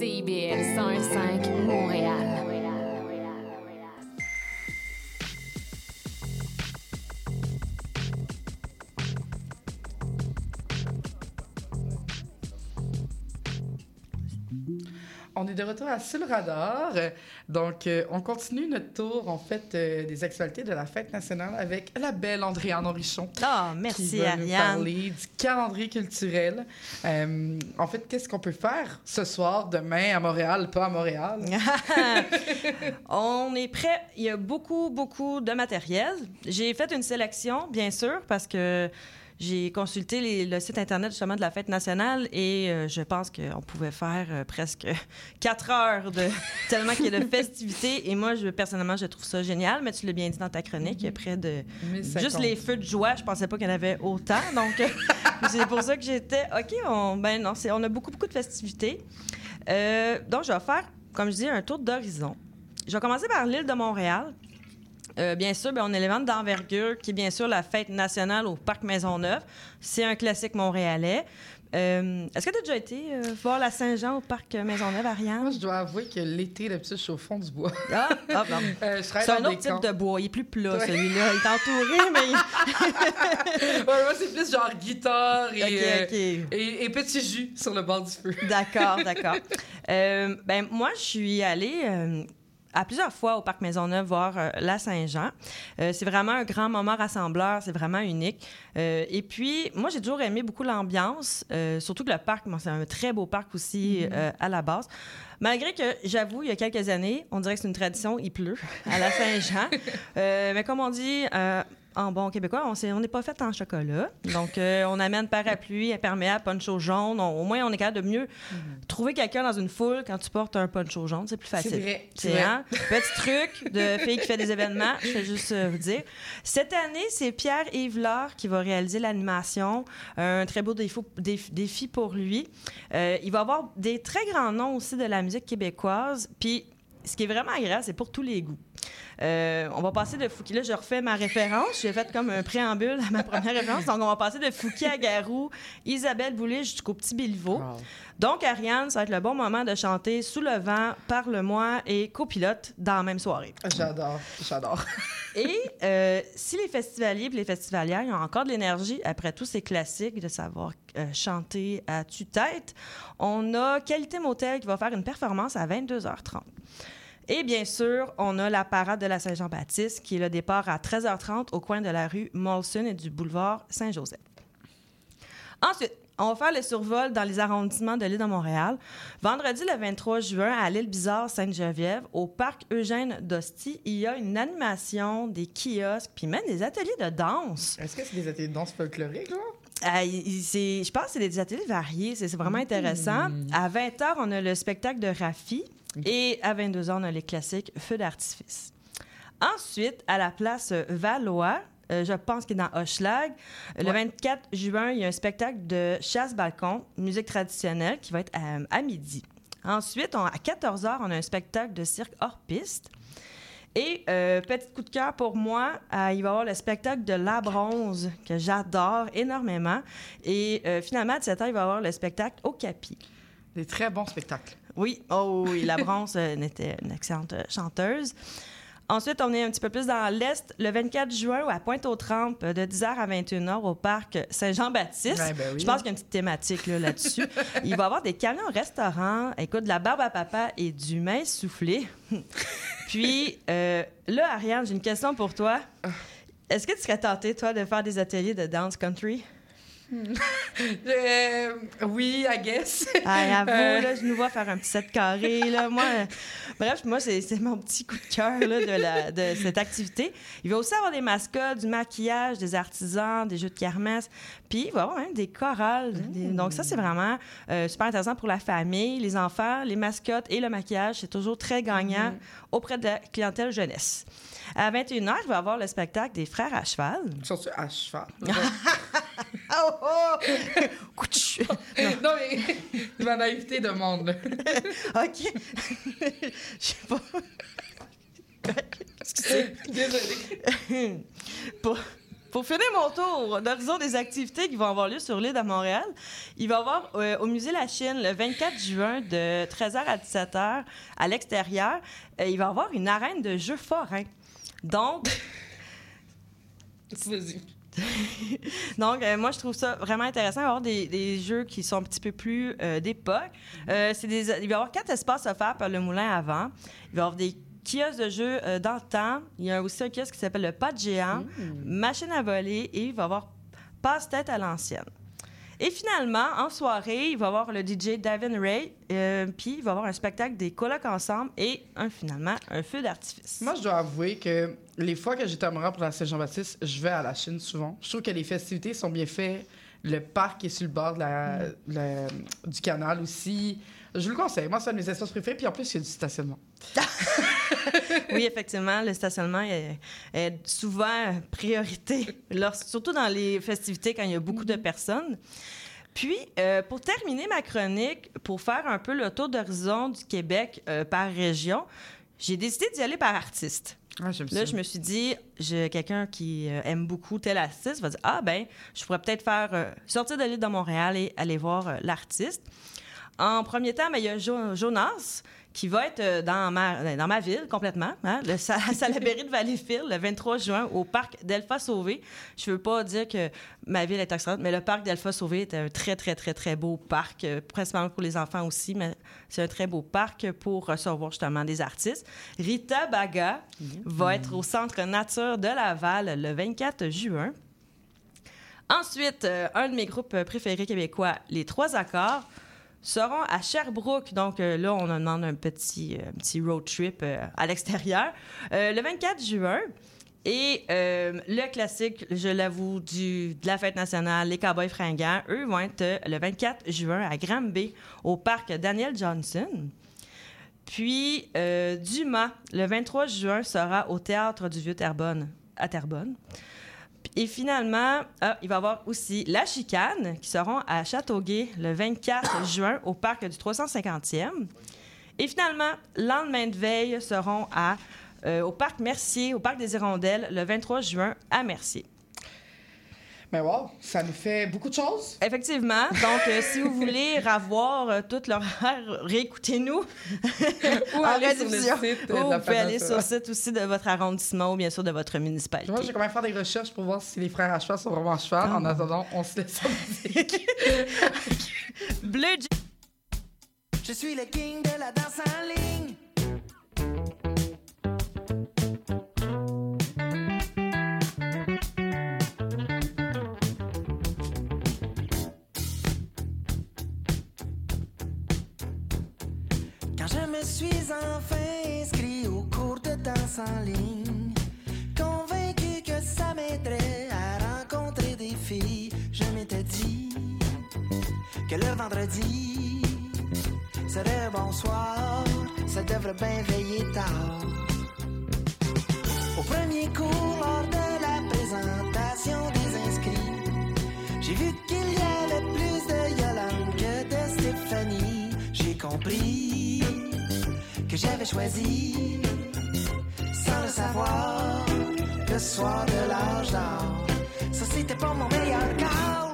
CIBL 101.5 Montréal. On est de retour à Sur le radar. Donc, euh, on continue notre tour, en fait, euh, des actualités de la fête nationale avec la belle Andréane Henrichon. Ah, qui merci, va nous parler du calendrier culturel. Euh, en fait, qu'est-ce qu'on peut faire ce soir, demain, à Montréal, pas à Montréal? [laughs] On est prêt. Il y a beaucoup, beaucoup de matériel. J'ai fait une sélection, bien sûr, parce que j'ai consulté les- le site Internet justement de la Fête nationale et euh, je pense qu'on pouvait faire euh, presque [laughs] quatre heures de [laughs] tellement qu'il y a de festivités. Et moi, je, personnellement, je trouve ça génial. Mais tu l'as bien dit dans ta chronique, il y a près de... 1050. Juste les feux de joie, je pensais pas qu'il y en avait autant. Donc, [laughs] c'est pour ça que j'étais... OK, on, ben non, on a beaucoup, beaucoup de festivités. Euh, donc, je vais faire, comme je dis, un tour d'horizon. Je vais commencer par l'île de Montréal. Euh, bien sûr, ben, on a l'événement d'envergure qui est bien sûr la fête nationale au Parc Maisonneuve. C'est un classique montréalais. Euh, Est-ce que tu as déjà été euh, voir la Saint-Jean au Parc Maisonneuve, Moi, Ariane? je dois avouer que l'été, d'habitude, je suis au fond du bois. Ah, ah, [laughs] bon. Euh, C'est un autre type camps. de bois. Il est plus plat, Ouais. celui-là. Il est entouré, [laughs] mais... Ouais, moi, c'est plus genre guitare et, OK, OK. et, et petit jus sur le bord du feu. D'accord, d'accord. Ben, moi, je suis allée à plusieurs fois au Parc Maisonneuve voir euh, la Saint-Jean. Euh, c'est vraiment un grand moment rassembleur, c'est vraiment unique. Euh, et puis, moi, j'ai toujours aimé beaucoup l'ambiance, surtout que le parc, c'est un très beau parc aussi euh, à la base. Malgré que, j'avoue, il y a quelques années, on dirait que c'est une tradition, il pleut à la Saint-Jean. [laughs] Mais comme on dit en bon québécois, on n'est pas fait en chocolat. Donc, euh, on amène parapluie, imperméable, poncho jaune. On- au moins, on est capable de mieux trouver quelqu'un dans une foule quand tu portes un poncho jaune. C'est plus facile. C'est vrai. c'est C'est vrai. hein? Petit truc de fille qui fait des événements, je vais juste euh, vous dire. Cette année, c'est Pierre-Yves Laure qui va réaliser l'animation. Un très beau défi, défi- défi pour lui. Euh, il va avoir des très grands noms aussi de la musique québécoise. Puis, ce qui est vraiment agréable, c'est pour tous les goûts. Euh, on va passer de Fouki. Là, je refais ma référence. J'ai fait comme un préambule à ma première référence. Donc, on va passer de Fouki à Garou, Isabelle Boulay jusqu'au petit Béliveau. Donc, Ariane, ça va être le bon moment de chanter Sous le vent, Parle-moi et Copilote dans la même soirée. J'adore, j'adore. Et euh, si les festivaliers et les festivalières ils ont encore de l'énergie après tous ces classiques de savoir euh, chanter à tue-tête, on a Qualité Motel qui va faire une performance à 22h30. Et bien sûr, on a la parade de la Saint-Jean-Baptiste qui est le départ à 13h30 au coin de la rue Molson et du boulevard Saint-Joseph. Ensuite, on va faire le survol dans les arrondissements de l'île de Montréal. Vendredi le 23 juin, à l'île Bizarre Sainte-Geneviève, au parc Eugène d'Hostie, il y a une animation, des kiosques, puis même des ateliers de danse. Est-ce que c'est des ateliers de danse folklorique, là? Euh, c'est- je pense que c'est des ateliers variés. C'est vraiment intéressant. À 20h, on a le spectacle de Rafi. Et à 22h, on a les classiques Feux d'artifice. Ensuite, à la place Valois, euh, je pense qu'il est dans Hochelag, le Ouais. 24 juin, il y a un spectacle de chasse-balcon, musique traditionnelle, qui va être à, à midi. Ensuite, on- à 14h, on a un spectacle de cirque hors piste. Et euh, petit coup de cœur pour moi, euh, il va y avoir le spectacle de La Bronze, que j'adore énormément. Et euh, finalement, à 17h, il va y avoir le spectacle au Capi. Des très bons spectacles. Oui, oh oui, La Bronze était une excellente chanteuse. Ensuite, on est un petit peu plus dans l'Est, le 24 juin, à Pointe-aux-Trembles, euh, de 10h à 21h, au parc Saint-Jean-Baptiste. Ouais, ben oui. Je pense qu'il y a une petite thématique là, là-dessus. [laughs] Il va y avoir des camions restaurants, écoute, de la barbe à papa et du mince soufflé. [laughs] Puis, euh, là, Ariane, j'ai une question pour toi. Est-ce que tu serais tentée, toi, de faire des ateliers de dance country? [laughs] Euh, oui, I guess. Ah, avoue, Euh. là, je nous vois faire un petit set carré, là. Moi, [laughs] bref, moi, c'est mon petit coup de cœur, de, la- de cette activité. Il va aussi avoir des mascottes, du maquillage, des artisans, des jeux de kermesse. Puis, il va y avoir même des chorales. Des- Donc, ça, c'est vraiment euh, super intéressant pour la famille, les enfants, les mascottes et le maquillage. C'est toujours très gagnant auprès de la clientèle jeunesse. À 21h, il va y avoir le spectacle des Frères à cheval. Surtout à cheval. [laughs] Oh, oh! Non, mais ma naïveté demande. là. [laughs] OK. Je sais pas. Désolée. pour, pour finir mon tour d'horizon des activités qui vont avoir lieu sur l'île de Montréal, il va y avoir euh, au Musée La Chine le 24 juin de 13h à 17h à l'extérieur, euh, il va y avoir une arène de jeux forains. Donc, [laughs] Vas-y. [laughs] Donc, euh, moi, je trouve ça vraiment intéressant. Il va y avoir des, des jeux qui sont un petit peu plus euh, d'époque. Euh, c'est des- il va y avoir quatre espaces offerts par le moulin avant. Il va y avoir des kiosques de jeux euh, dans le temps. Il y a aussi un kiosque qui s'appelle le Pas de géant, machine à voler et il va y avoir passe-tête à l'ancienne. Et finalement, en soirée, il va y avoir le DJ Davin Ray, euh, puis il va y avoir un spectacle des colocs ensemble et un, finalement un feu d'artifice. Moi, je dois avouer que les fois que j'étais à Montréal pour la Saint-Jean-Baptiste, je vais à la Chine souvent. Je trouve que les festivités sont bien faites. Le parc est sur le bord de la, la- du canal aussi. Je vous le conseille. Moi, c'est un de mes espaces préférés. Puis en plus, il y a du stationnement. [laughs] [laughs] Oui, effectivement, le stationnement est, est souvent priorité, lors- surtout dans les festivités quand il y a beaucoup de personnes. Puis, euh, pour terminer ma chronique, pour faire un peu le tour d'horizon du Québec euh, par région, j'ai décidé d'y aller par artiste. Ah, Là, je me suis dit, j'ai quelqu'un qui euh, aime beaucoup tel artiste, va dire ah ben, je pourrais peut-être faire euh, sortir de l'île de Montréal et aller voir l'artiste. En premier temps, ben, il y a Jo- Jonas qui va être euh, dans ma, dans ma ville complètement, hein, le [laughs] Salaberry de Valleyfield, le 23 juin, au parc d'Elpha Sauvé. Je veux pas dire que ma ville est excellente, mais le parc d'Elpha Sauvé est un très, très, très, très beau parc, euh, principalement pour les enfants aussi, mais c'est un très beau parc pour recevoir justement des artistes. Rita Baga va être au Centre Nature de Laval le 24 juin. Ensuite, euh, un de mes groupes préférés québécois, les Trois Accords, seront à Sherbrooke. Donc euh, là, on demande un petit, euh, petit road trip euh, à l'extérieur. Le 24 juin. Et le classique, je l'avoue, du- de la fête nationale, les Cowboys fringants, eux vont être le 24 juin à Granby, au parc Daniel Johnson. Puis, Dumas, le 23 juin, sera au Théâtre du Vieux-Terrebonne, à Terrebonne. Et finalement, ah, il va y avoir aussi La Chicane, qui seront à Châteauguay le 24 [coughs] juin au parc du 350e. Et finalement, lendemain de veille seront euh, au parc Mercier, au parc des Hirondelles, le 23 juin à Mercier. Mais wow, ça nous fait beaucoup de choses. Effectivement. Donc, euh, si vous voulez [laughs] revoir euh, tout l'horaire, réécoutez-nous. [laughs] Ou en aller sur le rediffusion. site de Ou vous pouvez aller sur le site aussi de votre arrondissement ou bien sûr de votre municipalité. Moi, j'ai quand même faire des recherches pour voir si les frères à cheval sont vraiment à cheval. Ah. En attendant, on se laisse en musique. [laughs] Bleu Je suis le king de la danse en ligne. Quand je me suis enfin inscrit au cours de danse en ligne, convaincu que ça m'aiderait à rencontrer des filles, je m'étais dit que le vendredi serait bon soir, ça devrait bien veiller tard. Au premier cours, lors de la présentation des inscrits, j'ai vu que j'avais choisi, sans le savoir, le soir de d'or. Ça, c'était pas mon meilleur call.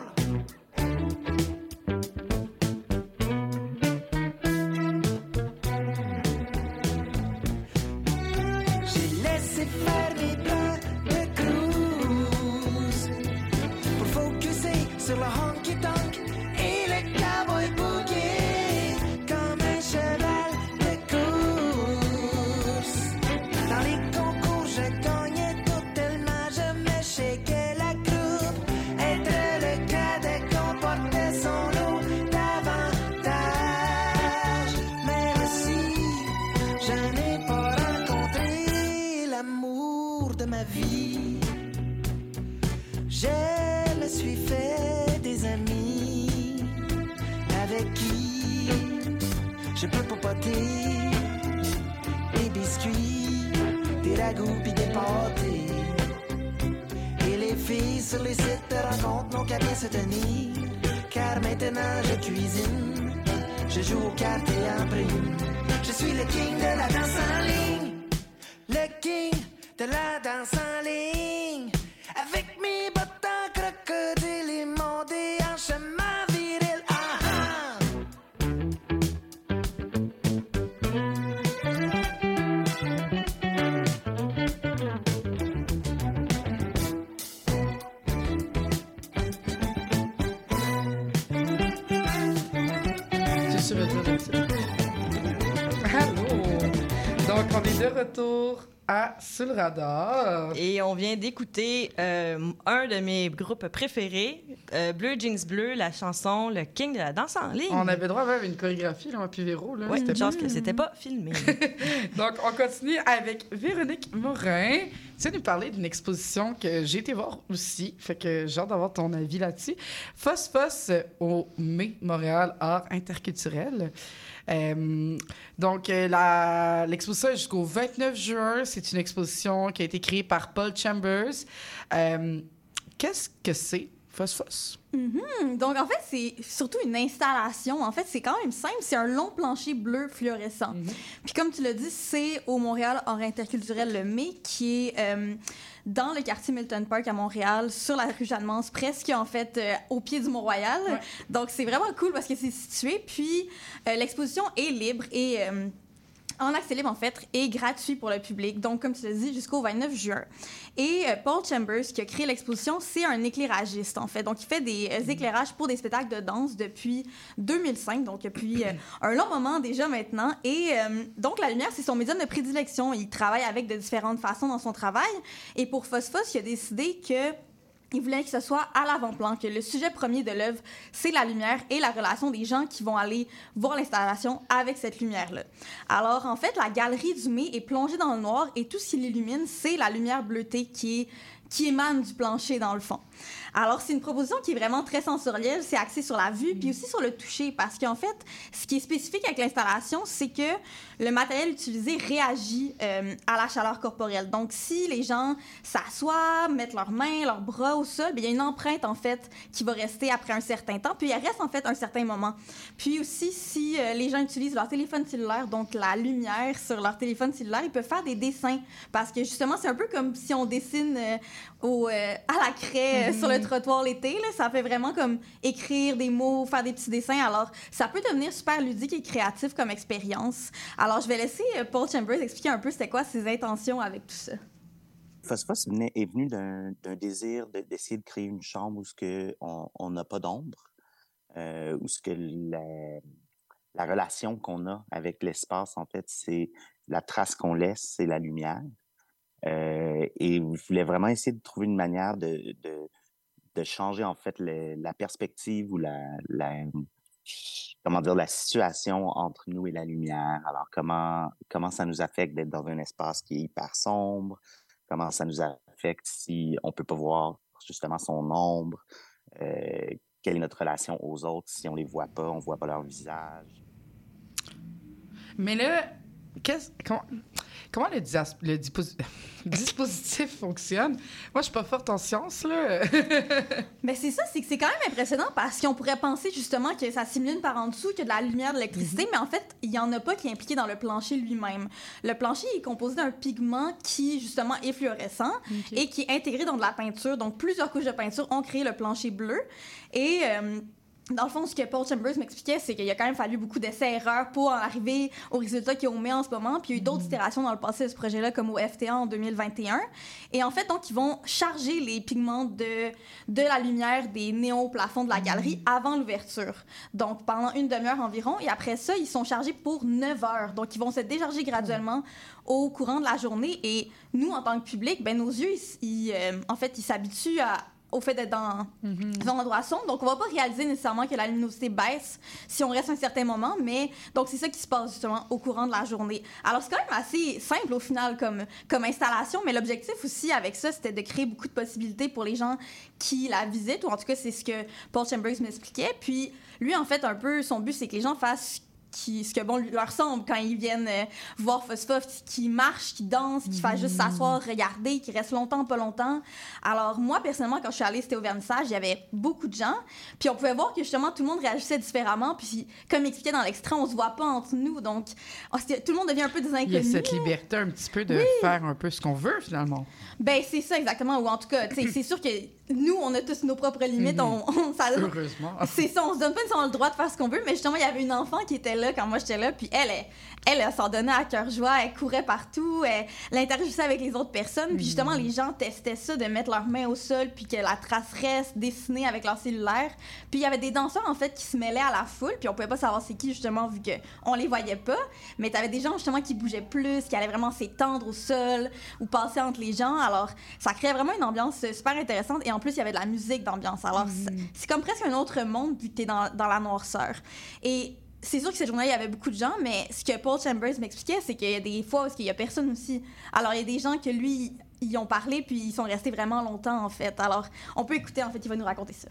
Suis le king de la danse en ligne. Le king de la danse en ligne. Retour à Sur le radar. Et on vient d'écouter euh, un de mes groupes préférés, euh, Bleu Jeans Bleu, la chanson Le King de la danse en ligne. On avait droit même à une chorégraphie, là, puis Véro. Là. C'était une chance que c'était pas filmé. [laughs] Donc, on continue avec Véronique Morin. Tu vas nous parler d'une exposition que j'ai été voir aussi. Fait que j'ai hâte d'avoir ton avis là-dessus. Fos Fos au Mai Montréal Art Interculturel. Euh, donc, euh, l'exposition est jusqu'au 29 juin. C'est une exposition qui a été créée par Paul Chambers. Euh, Qu'est-ce que c'est, Fos? Mhm. Donc, en fait, c'est surtout une installation. En fait, c'est quand même simple. C'est un long plancher bleu fluorescent. Puis, comme tu l'as dit, c'est au Montréal Art Interculturel Le Mai, qui est euh, dans le quartier Milton Park à Montréal, sur la rue Jeanne-Mance, presque, en fait, euh, au pied du Mont-Royal. Ouais. Donc, c'est vraiment cool parce que c'est situé. Puis, euh, l'exposition est libre et... en accès libre, en fait, et gratuit pour le public. Donc, comme tu l'as dit, jusqu'au 29 juin. Et euh, Paul Chambers, qui a créé l'exposition, c'est un éclairagiste, en fait. Donc, il fait des euh, éclairages pour des spectacles de danse depuis 2005, donc depuis euh, un long moment déjà maintenant. Et donc, la lumière, c'est son médium de prédilection. Il travaille avec de différentes façons dans son travail. Et pour Phosphos, il a décidé que il voulait que ce soit à l'avant-plan, que le sujet premier de l'œuvre, c'est la lumière et la relation des gens qui vont aller voir l'installation avec cette lumière-là. Alors, en fait, la galerie du mai est plongée dans le noir et tout ce qui l'illumine, c'est la lumière bleutée qui est qui émanent du plancher, dans le fond. Alors, c'est une proposition qui est vraiment très sensorielle. C'est axé sur la vue, puis aussi sur le toucher, parce qu'en fait, ce qui est spécifique avec l'installation, c'est que le matériel utilisé réagit euh, à la chaleur corporelle. Donc, si les gens s'assoient, mettent leurs mains, leurs bras au sol, bien, il y a une empreinte, en fait, qui va rester après un certain temps, puis elle reste, en fait, un certain moment. Puis aussi, si euh, les gens utilisent leur téléphone cellulaire, donc la lumière sur leur téléphone cellulaire, ils peuvent faire des dessins, parce que justement, c'est un peu comme si on dessine euh, au, euh, à la craie euh, sur le trottoir l'été. Là. Ça fait vraiment comme écrire des mots, faire des petits dessins. Alors, ça peut devenir super ludique et créatif comme expérience. Alors, je vais laisser euh, Paul Chambers expliquer un peu c'était quoi ses intentions avec tout ça. Phosphos est venu d'un désir de- d'essayer de créer une chambre où ce que on on n'a pas d'ombre, euh, où ce que la, la relation qu'on a avec l'espace, en fait, c'est la trace qu'on laisse, c'est la lumière. Euh, et je voulais vraiment essayer de trouver une manière de, de, changer, en fait, la perspective ou la, comment dire, la situation entre nous et la lumière. Alors, comment, comment ça nous affecte d'être dans un espace qui est hyper sombre? Comment ça nous affecte si on peut pas voir justement son ombre? Euh, quelle est notre relation aux autres si on les voit pas, on voit pas leur visage? Mais là, qu'est-ce- comment, le, dias- le dispos- [laughs] dispositif fonctionne? Moi, je suis pas forte en sciences, là. Mais [laughs] c'est ça, c'est que c'est quand même impressionnant parce qu'on pourrait penser justement que ça simule par en dessous, a de la lumière, de l'électricité, mais en fait, il y en a pas qui est impliqué dans le plancher lui-même. Le plancher est composé d'un pigment qui, justement, est fluorescent et qui est intégré dans de la peinture. Donc, plusieurs couches de peinture ont créé le plancher bleu. Et. euh, dans le fond, ce que Paul Chambers m'expliquait, c'est qu'il a quand même fallu beaucoup d'essais-erreurs pour en arriver au résultat qu'on met en ce moment. Puis il y a eu d'autres itérations dans le passé de ce projet-là, comme au FTA en 2021. Et en fait, donc, ils vont charger les pigments de, de la lumière des néons au plafond de la galerie avant l'ouverture. Donc, pendant une demi-heure environ. Et après ça, ils sont chargés pour 9 heures. Donc, ils vont se décharger graduellement au courant de la journée. Et nous, en tant que public, ben, nos yeux, ils, ils, euh, en fait, ils s'habituent à au fait d'être dans dans un endroit sombre. Donc, on va pas réaliser nécessairement que la luminosité baisse si on reste un certain moment, mais donc c'est ça qui se passe justement au courant de la journée. Alors, c'est quand même assez simple au final comme, comme installation, mais l'objectif aussi avec ça, c'était de créer beaucoup de possibilités pour les gens qui la visitent, ou en tout cas, c'est ce que Paul Chambers m'expliquait. Puis, lui, en fait, un peu, son but, c'est que les gens fassent qui, ce que bon lui- leur semble quand ils viennent euh, voir Phosphos, qui marche, qui danse, qui fait juste s'asseoir, regarder, qui reste longtemps, pas longtemps. Alors moi, personnellement, quand je suis allée, c'était au vernissage, il y avait beaucoup de gens. Puis on pouvait voir que justement, tout le monde réagissait différemment. Puis comme il expliquait dans l'extrait, on se voit pas entre nous. Donc oh, tout le monde devient un peu des Il y a cette liberté un petit peu de faire un peu ce qu'on veut, finalement. Ben c'est ça exactement. Ou en tout cas, c'est sûr que nous, on a tous nos propres limites. on, on- ça- Heureusement. [laughs] C'est ça, on se donne pas nécessairement le droit de faire ce qu'on veut, mais justement, il y avait une enfant qui était là quand moi j'étais là, puis elle, elle, elle, elle s'en donnait à cœur joie, elle courait partout, elle, elle interagissait avec les autres personnes, puis justement, les gens testaient ça, de mettre leurs mains au sol, puis que la trace reste dessinée avec leur cellulaire. Puis il y avait des danseurs, en fait, qui se mêlaient à la foule, puis on pouvait pas savoir c'est qui, justement, vu qu'on les voyait pas, mais t'avais des gens, justement, qui bougeaient plus, qui allaient vraiment s'étendre au sol, ou passer entre les gens, alors ça créait vraiment une ambiance super intéressante, et en plus, il y avait de la musique d'ambiance, alors c'est- c'est comme presque un autre monde, vu que t'es dans, dans la noirceur. Et c'est sûr que cette journée, il y avait beaucoup de gens, mais ce que Paul Chambers m'expliquait, c'est qu'il y a des fois où il y a personne aussi. Alors, il y a des gens que lui, ils ont parlé, puis ils sont restés vraiment longtemps, en fait. Alors, on peut écouter, en fait, il va nous raconter ça.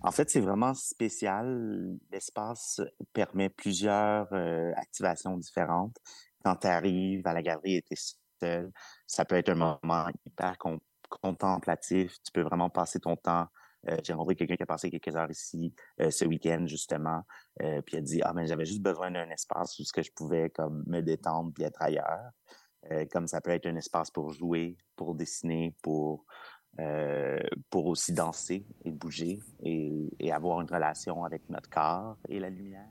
En fait, c'est vraiment spécial. L'espace permet plusieurs euh, activations différentes. Quand tu arrives à la galerie et tu es seul, ça peut être un moment hyper con- contemplatif. Tu peux vraiment passer ton temps. Euh, J'ai rencontré quelqu'un qui a passé quelques heures ici euh, ce week-end, justement, euh, puis a dit « Ah, mais j'avais juste besoin d'un espace où ce que je pouvais comme me détendre puis être ailleurs. Euh, comme ça peut être un espace pour jouer, pour dessiner, pour pour aussi danser et bouger et avoir une relation avec notre corps et la lumière.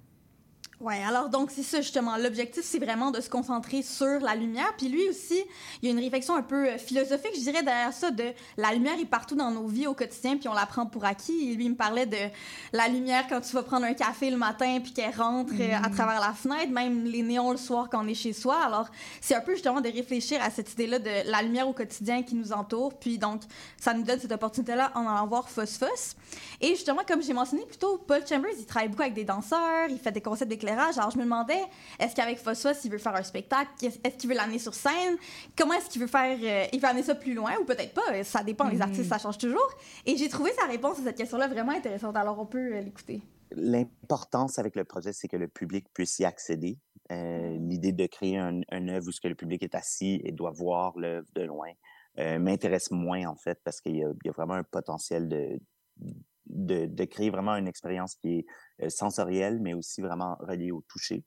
Ouais, alors donc c'est ça justement. L'objectif, c'est vraiment de se concentrer sur la lumière. Puis lui aussi, il y a une réflexion un peu euh, philosophique, je dirais, derrière ça, de la lumière est partout dans nos vies au quotidien, puis on la prend pour acquis. Et lui, il me parlait de la lumière quand tu vas prendre un café le matin, puis qu'elle rentre euh, à travers la fenêtre, même les néons le soir quand on est chez soi. Alors, c'est un peu justement de réfléchir à cette idée-là de la lumière au quotidien qui nous entoure. Puis donc, ça nous donne cette opportunité-là en allant voir Phosphos. Et justement, comme j'ai mentionné plus tôt, Paul Chambers, il travaille beaucoup avec des danseurs, il fait des concepts d'éclairage Alors, je me demandais, est-ce qu'avec Phosphos, il veut faire un spectacle? Est-ce qu'il veut l'amener sur scène? Comment est-ce qu'il veut faire... euh, il veut amener ça plus loin ou peut-être pas? Ça dépend, les artistes, ça change toujours. Et j'ai trouvé sa réponse à cette question-là vraiment intéressante. Alors, on peut euh, l'écouter. L'importance avec le projet, c'est que le public puisse y accéder. Euh, L'idée de créer un, un œuvre où ce que le public est assis et doit voir l'œuvre de loin euh, m'intéresse moins, en fait, parce qu'il y, a- il y a vraiment un potentiel de, de, de créer vraiment une expérience qui est euh, sensorielle, mais aussi vraiment reliée au toucher.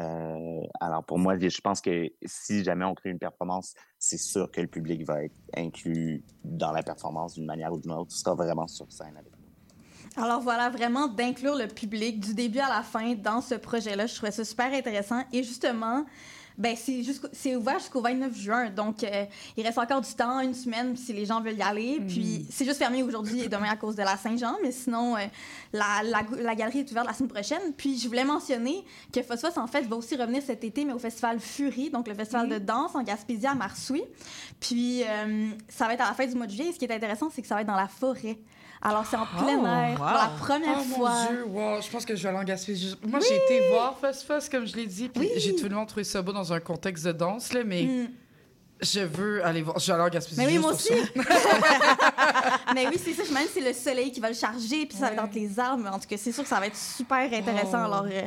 Euh, alors, pour moi, je pense que si jamais on crée une performance, c'est sûr que le public va être inclus dans la performance d'une manière ou d'une autre. Ce sera vraiment sur scène avec nous. Alors voilà, vraiment d'inclure le public du début à la fin dans ce projet-là. Je trouvais ça super intéressant. Et justement, ben c'est ouvert jusqu'au 29 juin. Donc, euh, il reste encore du temps, une semaine, si les gens veulent y aller. Puis, c'est juste fermé aujourd'hui et demain à cause de la Saint-Jean. Mais sinon, euh, la, la, la galerie est ouverte la semaine prochaine. Puis, je voulais mentionner que Phosphos, en fait, va aussi revenir cet été, mais au festival Fury, donc le festival de danse en Gaspésie à Marsouis. Puis, euh, ça va être à la fin du mois de juillet. Et ce qui est intéressant, c'est que ça va être dans la forêt. Alors, c'est en plein Oh, air pour la première Oh fois. mon Dieu, wow, je pense que je vais aller en Gaspésie. Moi, j'ai été voir Fuzz Fuzz, comme je l'ai dit, puis Oui. j'ai tellement trouvé ça beau dans un contexte de danse, là, mais Mm. je veux aller voir. Je vais aller en Gaspésie. Mais oui, moi aussi. [laughs] Mais oui, c'est ça. Même c'est le soleil qui va le charger, puis ça va être entre les arbres. En tout cas, c'est sûr que ça va être super intéressant. Oh. Alors, euh,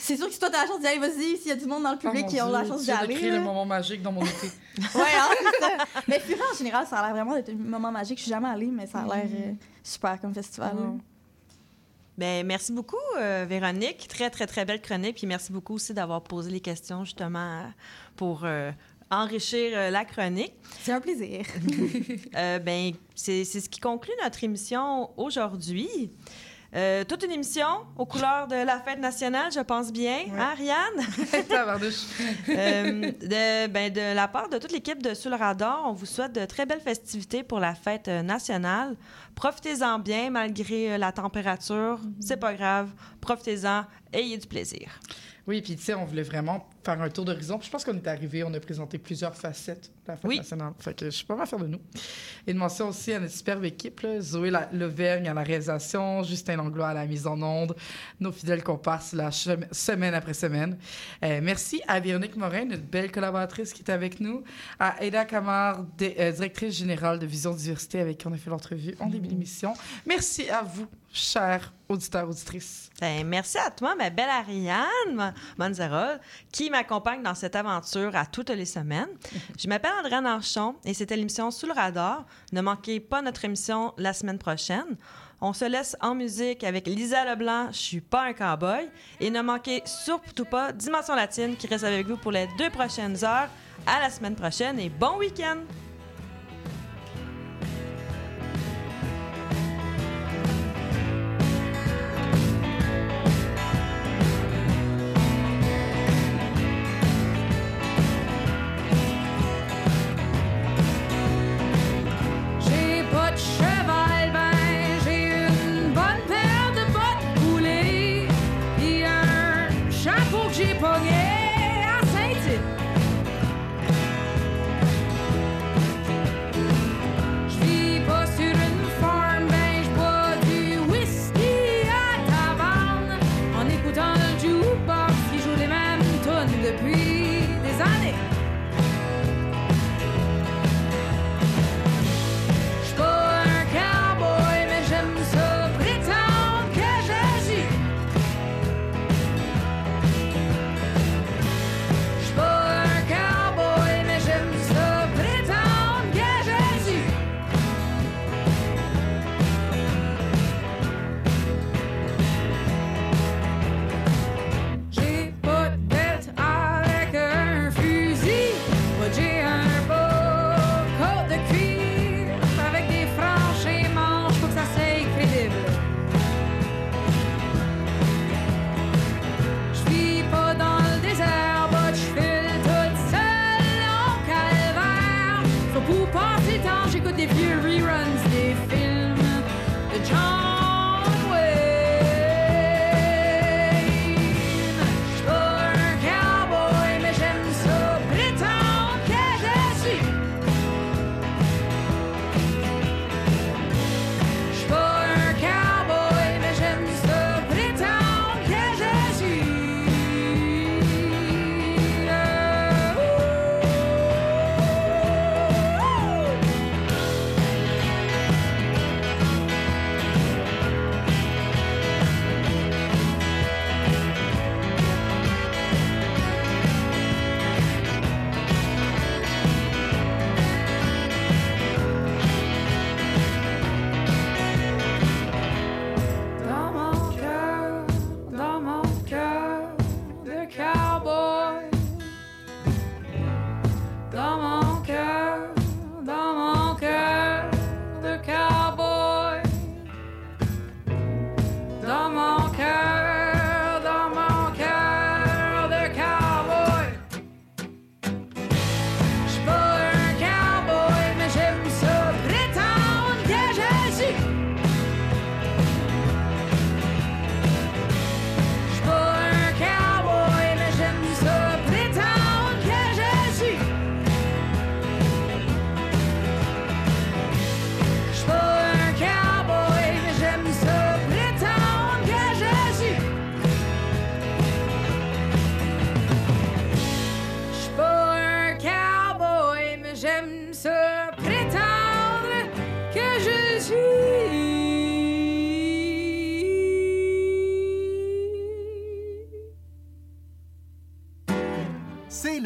c'est sûr que si toi, t'as la chance d'y aller, vas-y. S'il y a du monde dans le Oh public qui ont la chance d'y aller. créer là. le moment magique dans mon été. [laughs] Ouais, hein, c'est ça. [laughs] Mais en général, ça a l'air vraiment d'être un moment magique. Je suis jamais allée, mais ça a l'air euh, super comme festival. Oh. Ben, merci beaucoup, euh, Véronique. Très, très, très belle chronique. Puis merci beaucoup aussi d'avoir posé les questions, justement, euh, pour euh, enrichir euh, la chronique. C'est un plaisir. [laughs] Euh, ben, c'est c'est ce qui conclut notre émission aujourd'hui. Euh, toute une émission aux couleurs de la fête nationale, je pense bien. Hein, Ariane? [laughs] [laughs] Euh, de, ben, de la part de toute l'équipe de Sous le radar, on vous souhaite de très belles festivités pour la fête euh, nationale. Profitez-en bien malgré euh, la température. C'est pas grave. Profitez-en. Ayez du plaisir. Oui, puis tu sais, on voulait vraiment faire un tour d'horizon. Je pense qu'on est arrivé, on a présenté plusieurs facettes de la fête Oui. nationale. Fait que je suis pas mal fière de nous. Et de mention aussi à notre superbe équipe, là, Zoé Levergne à la réalisation, Justin Langlois à la mise en onde, nos fidèles comparses la semaine après semaine. Euh, merci à Véronique Morin, notre belle collaboratrice qui est avec nous, à Aida Kamar, dé- euh, directrice générale de Vision Diversité avec qui on a fait l'entrevue en début d'émission. Merci à vous, chers auditeurs, auditrices. Ben, merci à toi, ma belle Ariane Ma- Manzarol, qui m'accompagne dans cette aventure à toutes les semaines. [laughs] Je m'appelle Andréane Archon et c'était l'émission Sous le radar. Ne manquez pas notre émission la semaine prochaine. On se laisse en musique avec Lisa Leblanc, Je suis pas un cowboy. Et ne manquez surtout pas Dimension Latine qui reste avec vous pour les deux prochaines heures. À la semaine prochaine et bon week-end!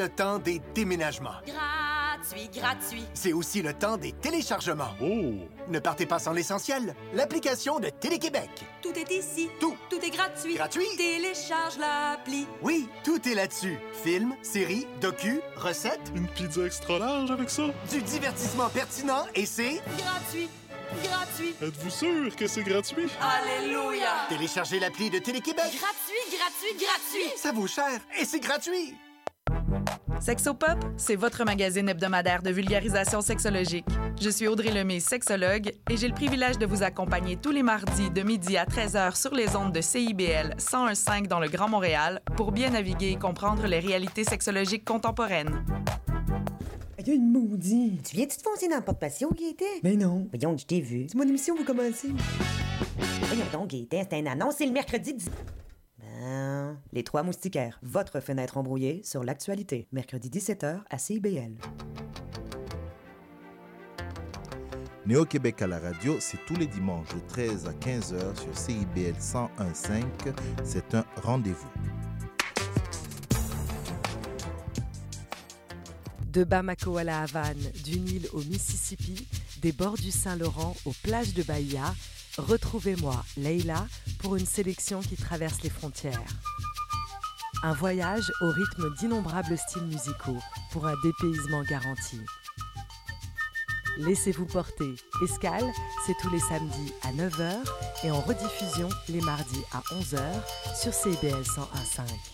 Le temps des déménagements. Gratuit, gratuit. C'est aussi le temps des téléchargements. Oh! Ne partez pas sans l'essentiel. L'application de Télé-Québec. Tout est ici. Tout. Tout est gratuit. Gratuit. Télécharge l'appli. Oui, tout est là-dessus. Films, séries, docu, recettes. Une pizza extra large avec ça? Du divertissement pertinent et c'est... Gratuit. Gratuit. Êtes-vous sûr que c'est gratuit? Alléluia. Téléchargez l'appli de Télé-Québec. Gratuit, gratuit, gratuit. Ça vaut cher et c'est gratuit. Sexopop, c'est votre magazine hebdomadaire de vulgarisation sexologique. Je suis Audrey Lemay, sexologue, et j'ai le privilège de vous accompagner tous les mardis de midi à 13h sur les ondes de CIBL 101.5 dans le Grand Montréal pour bien naviguer et comprendre les réalités sexologiques contemporaines. Il y a une maudite. Tu viens-tu te foncer dans le porte-patio, Gaëtan? Mais non. Voyons, je t'ai vu. C'est mon émission, vous commencez. Voyons donc, Gaëtan, c'est un annonce, c'est le mercredi 10... Les Trois Moustiquaires, votre fenêtre embrouillée sur l'actualité. Mercredi 17h à CIBL. Néo-Québec à la radio, c'est tous les dimanches de 13 à 15h sur CIBL 101.5. C'est un rendez-vous. De Bamako à la Havane, du Nil au Mississippi, des bords du Saint-Laurent aux plages de Bahia, retrouvez-moi, Leila, pour une sélection qui traverse les frontières. Un voyage au rythme d'innombrables styles musicaux pour un dépaysement garanti. Laissez-vous porter. Escale, c'est tous les samedis à 9h et en rediffusion les mardis à 11h sur CBL 101.5.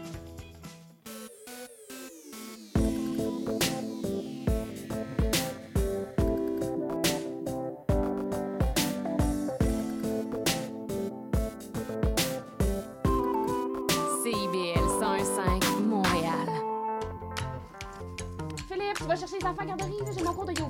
Garderie, là, j'ai mon compte de yoga.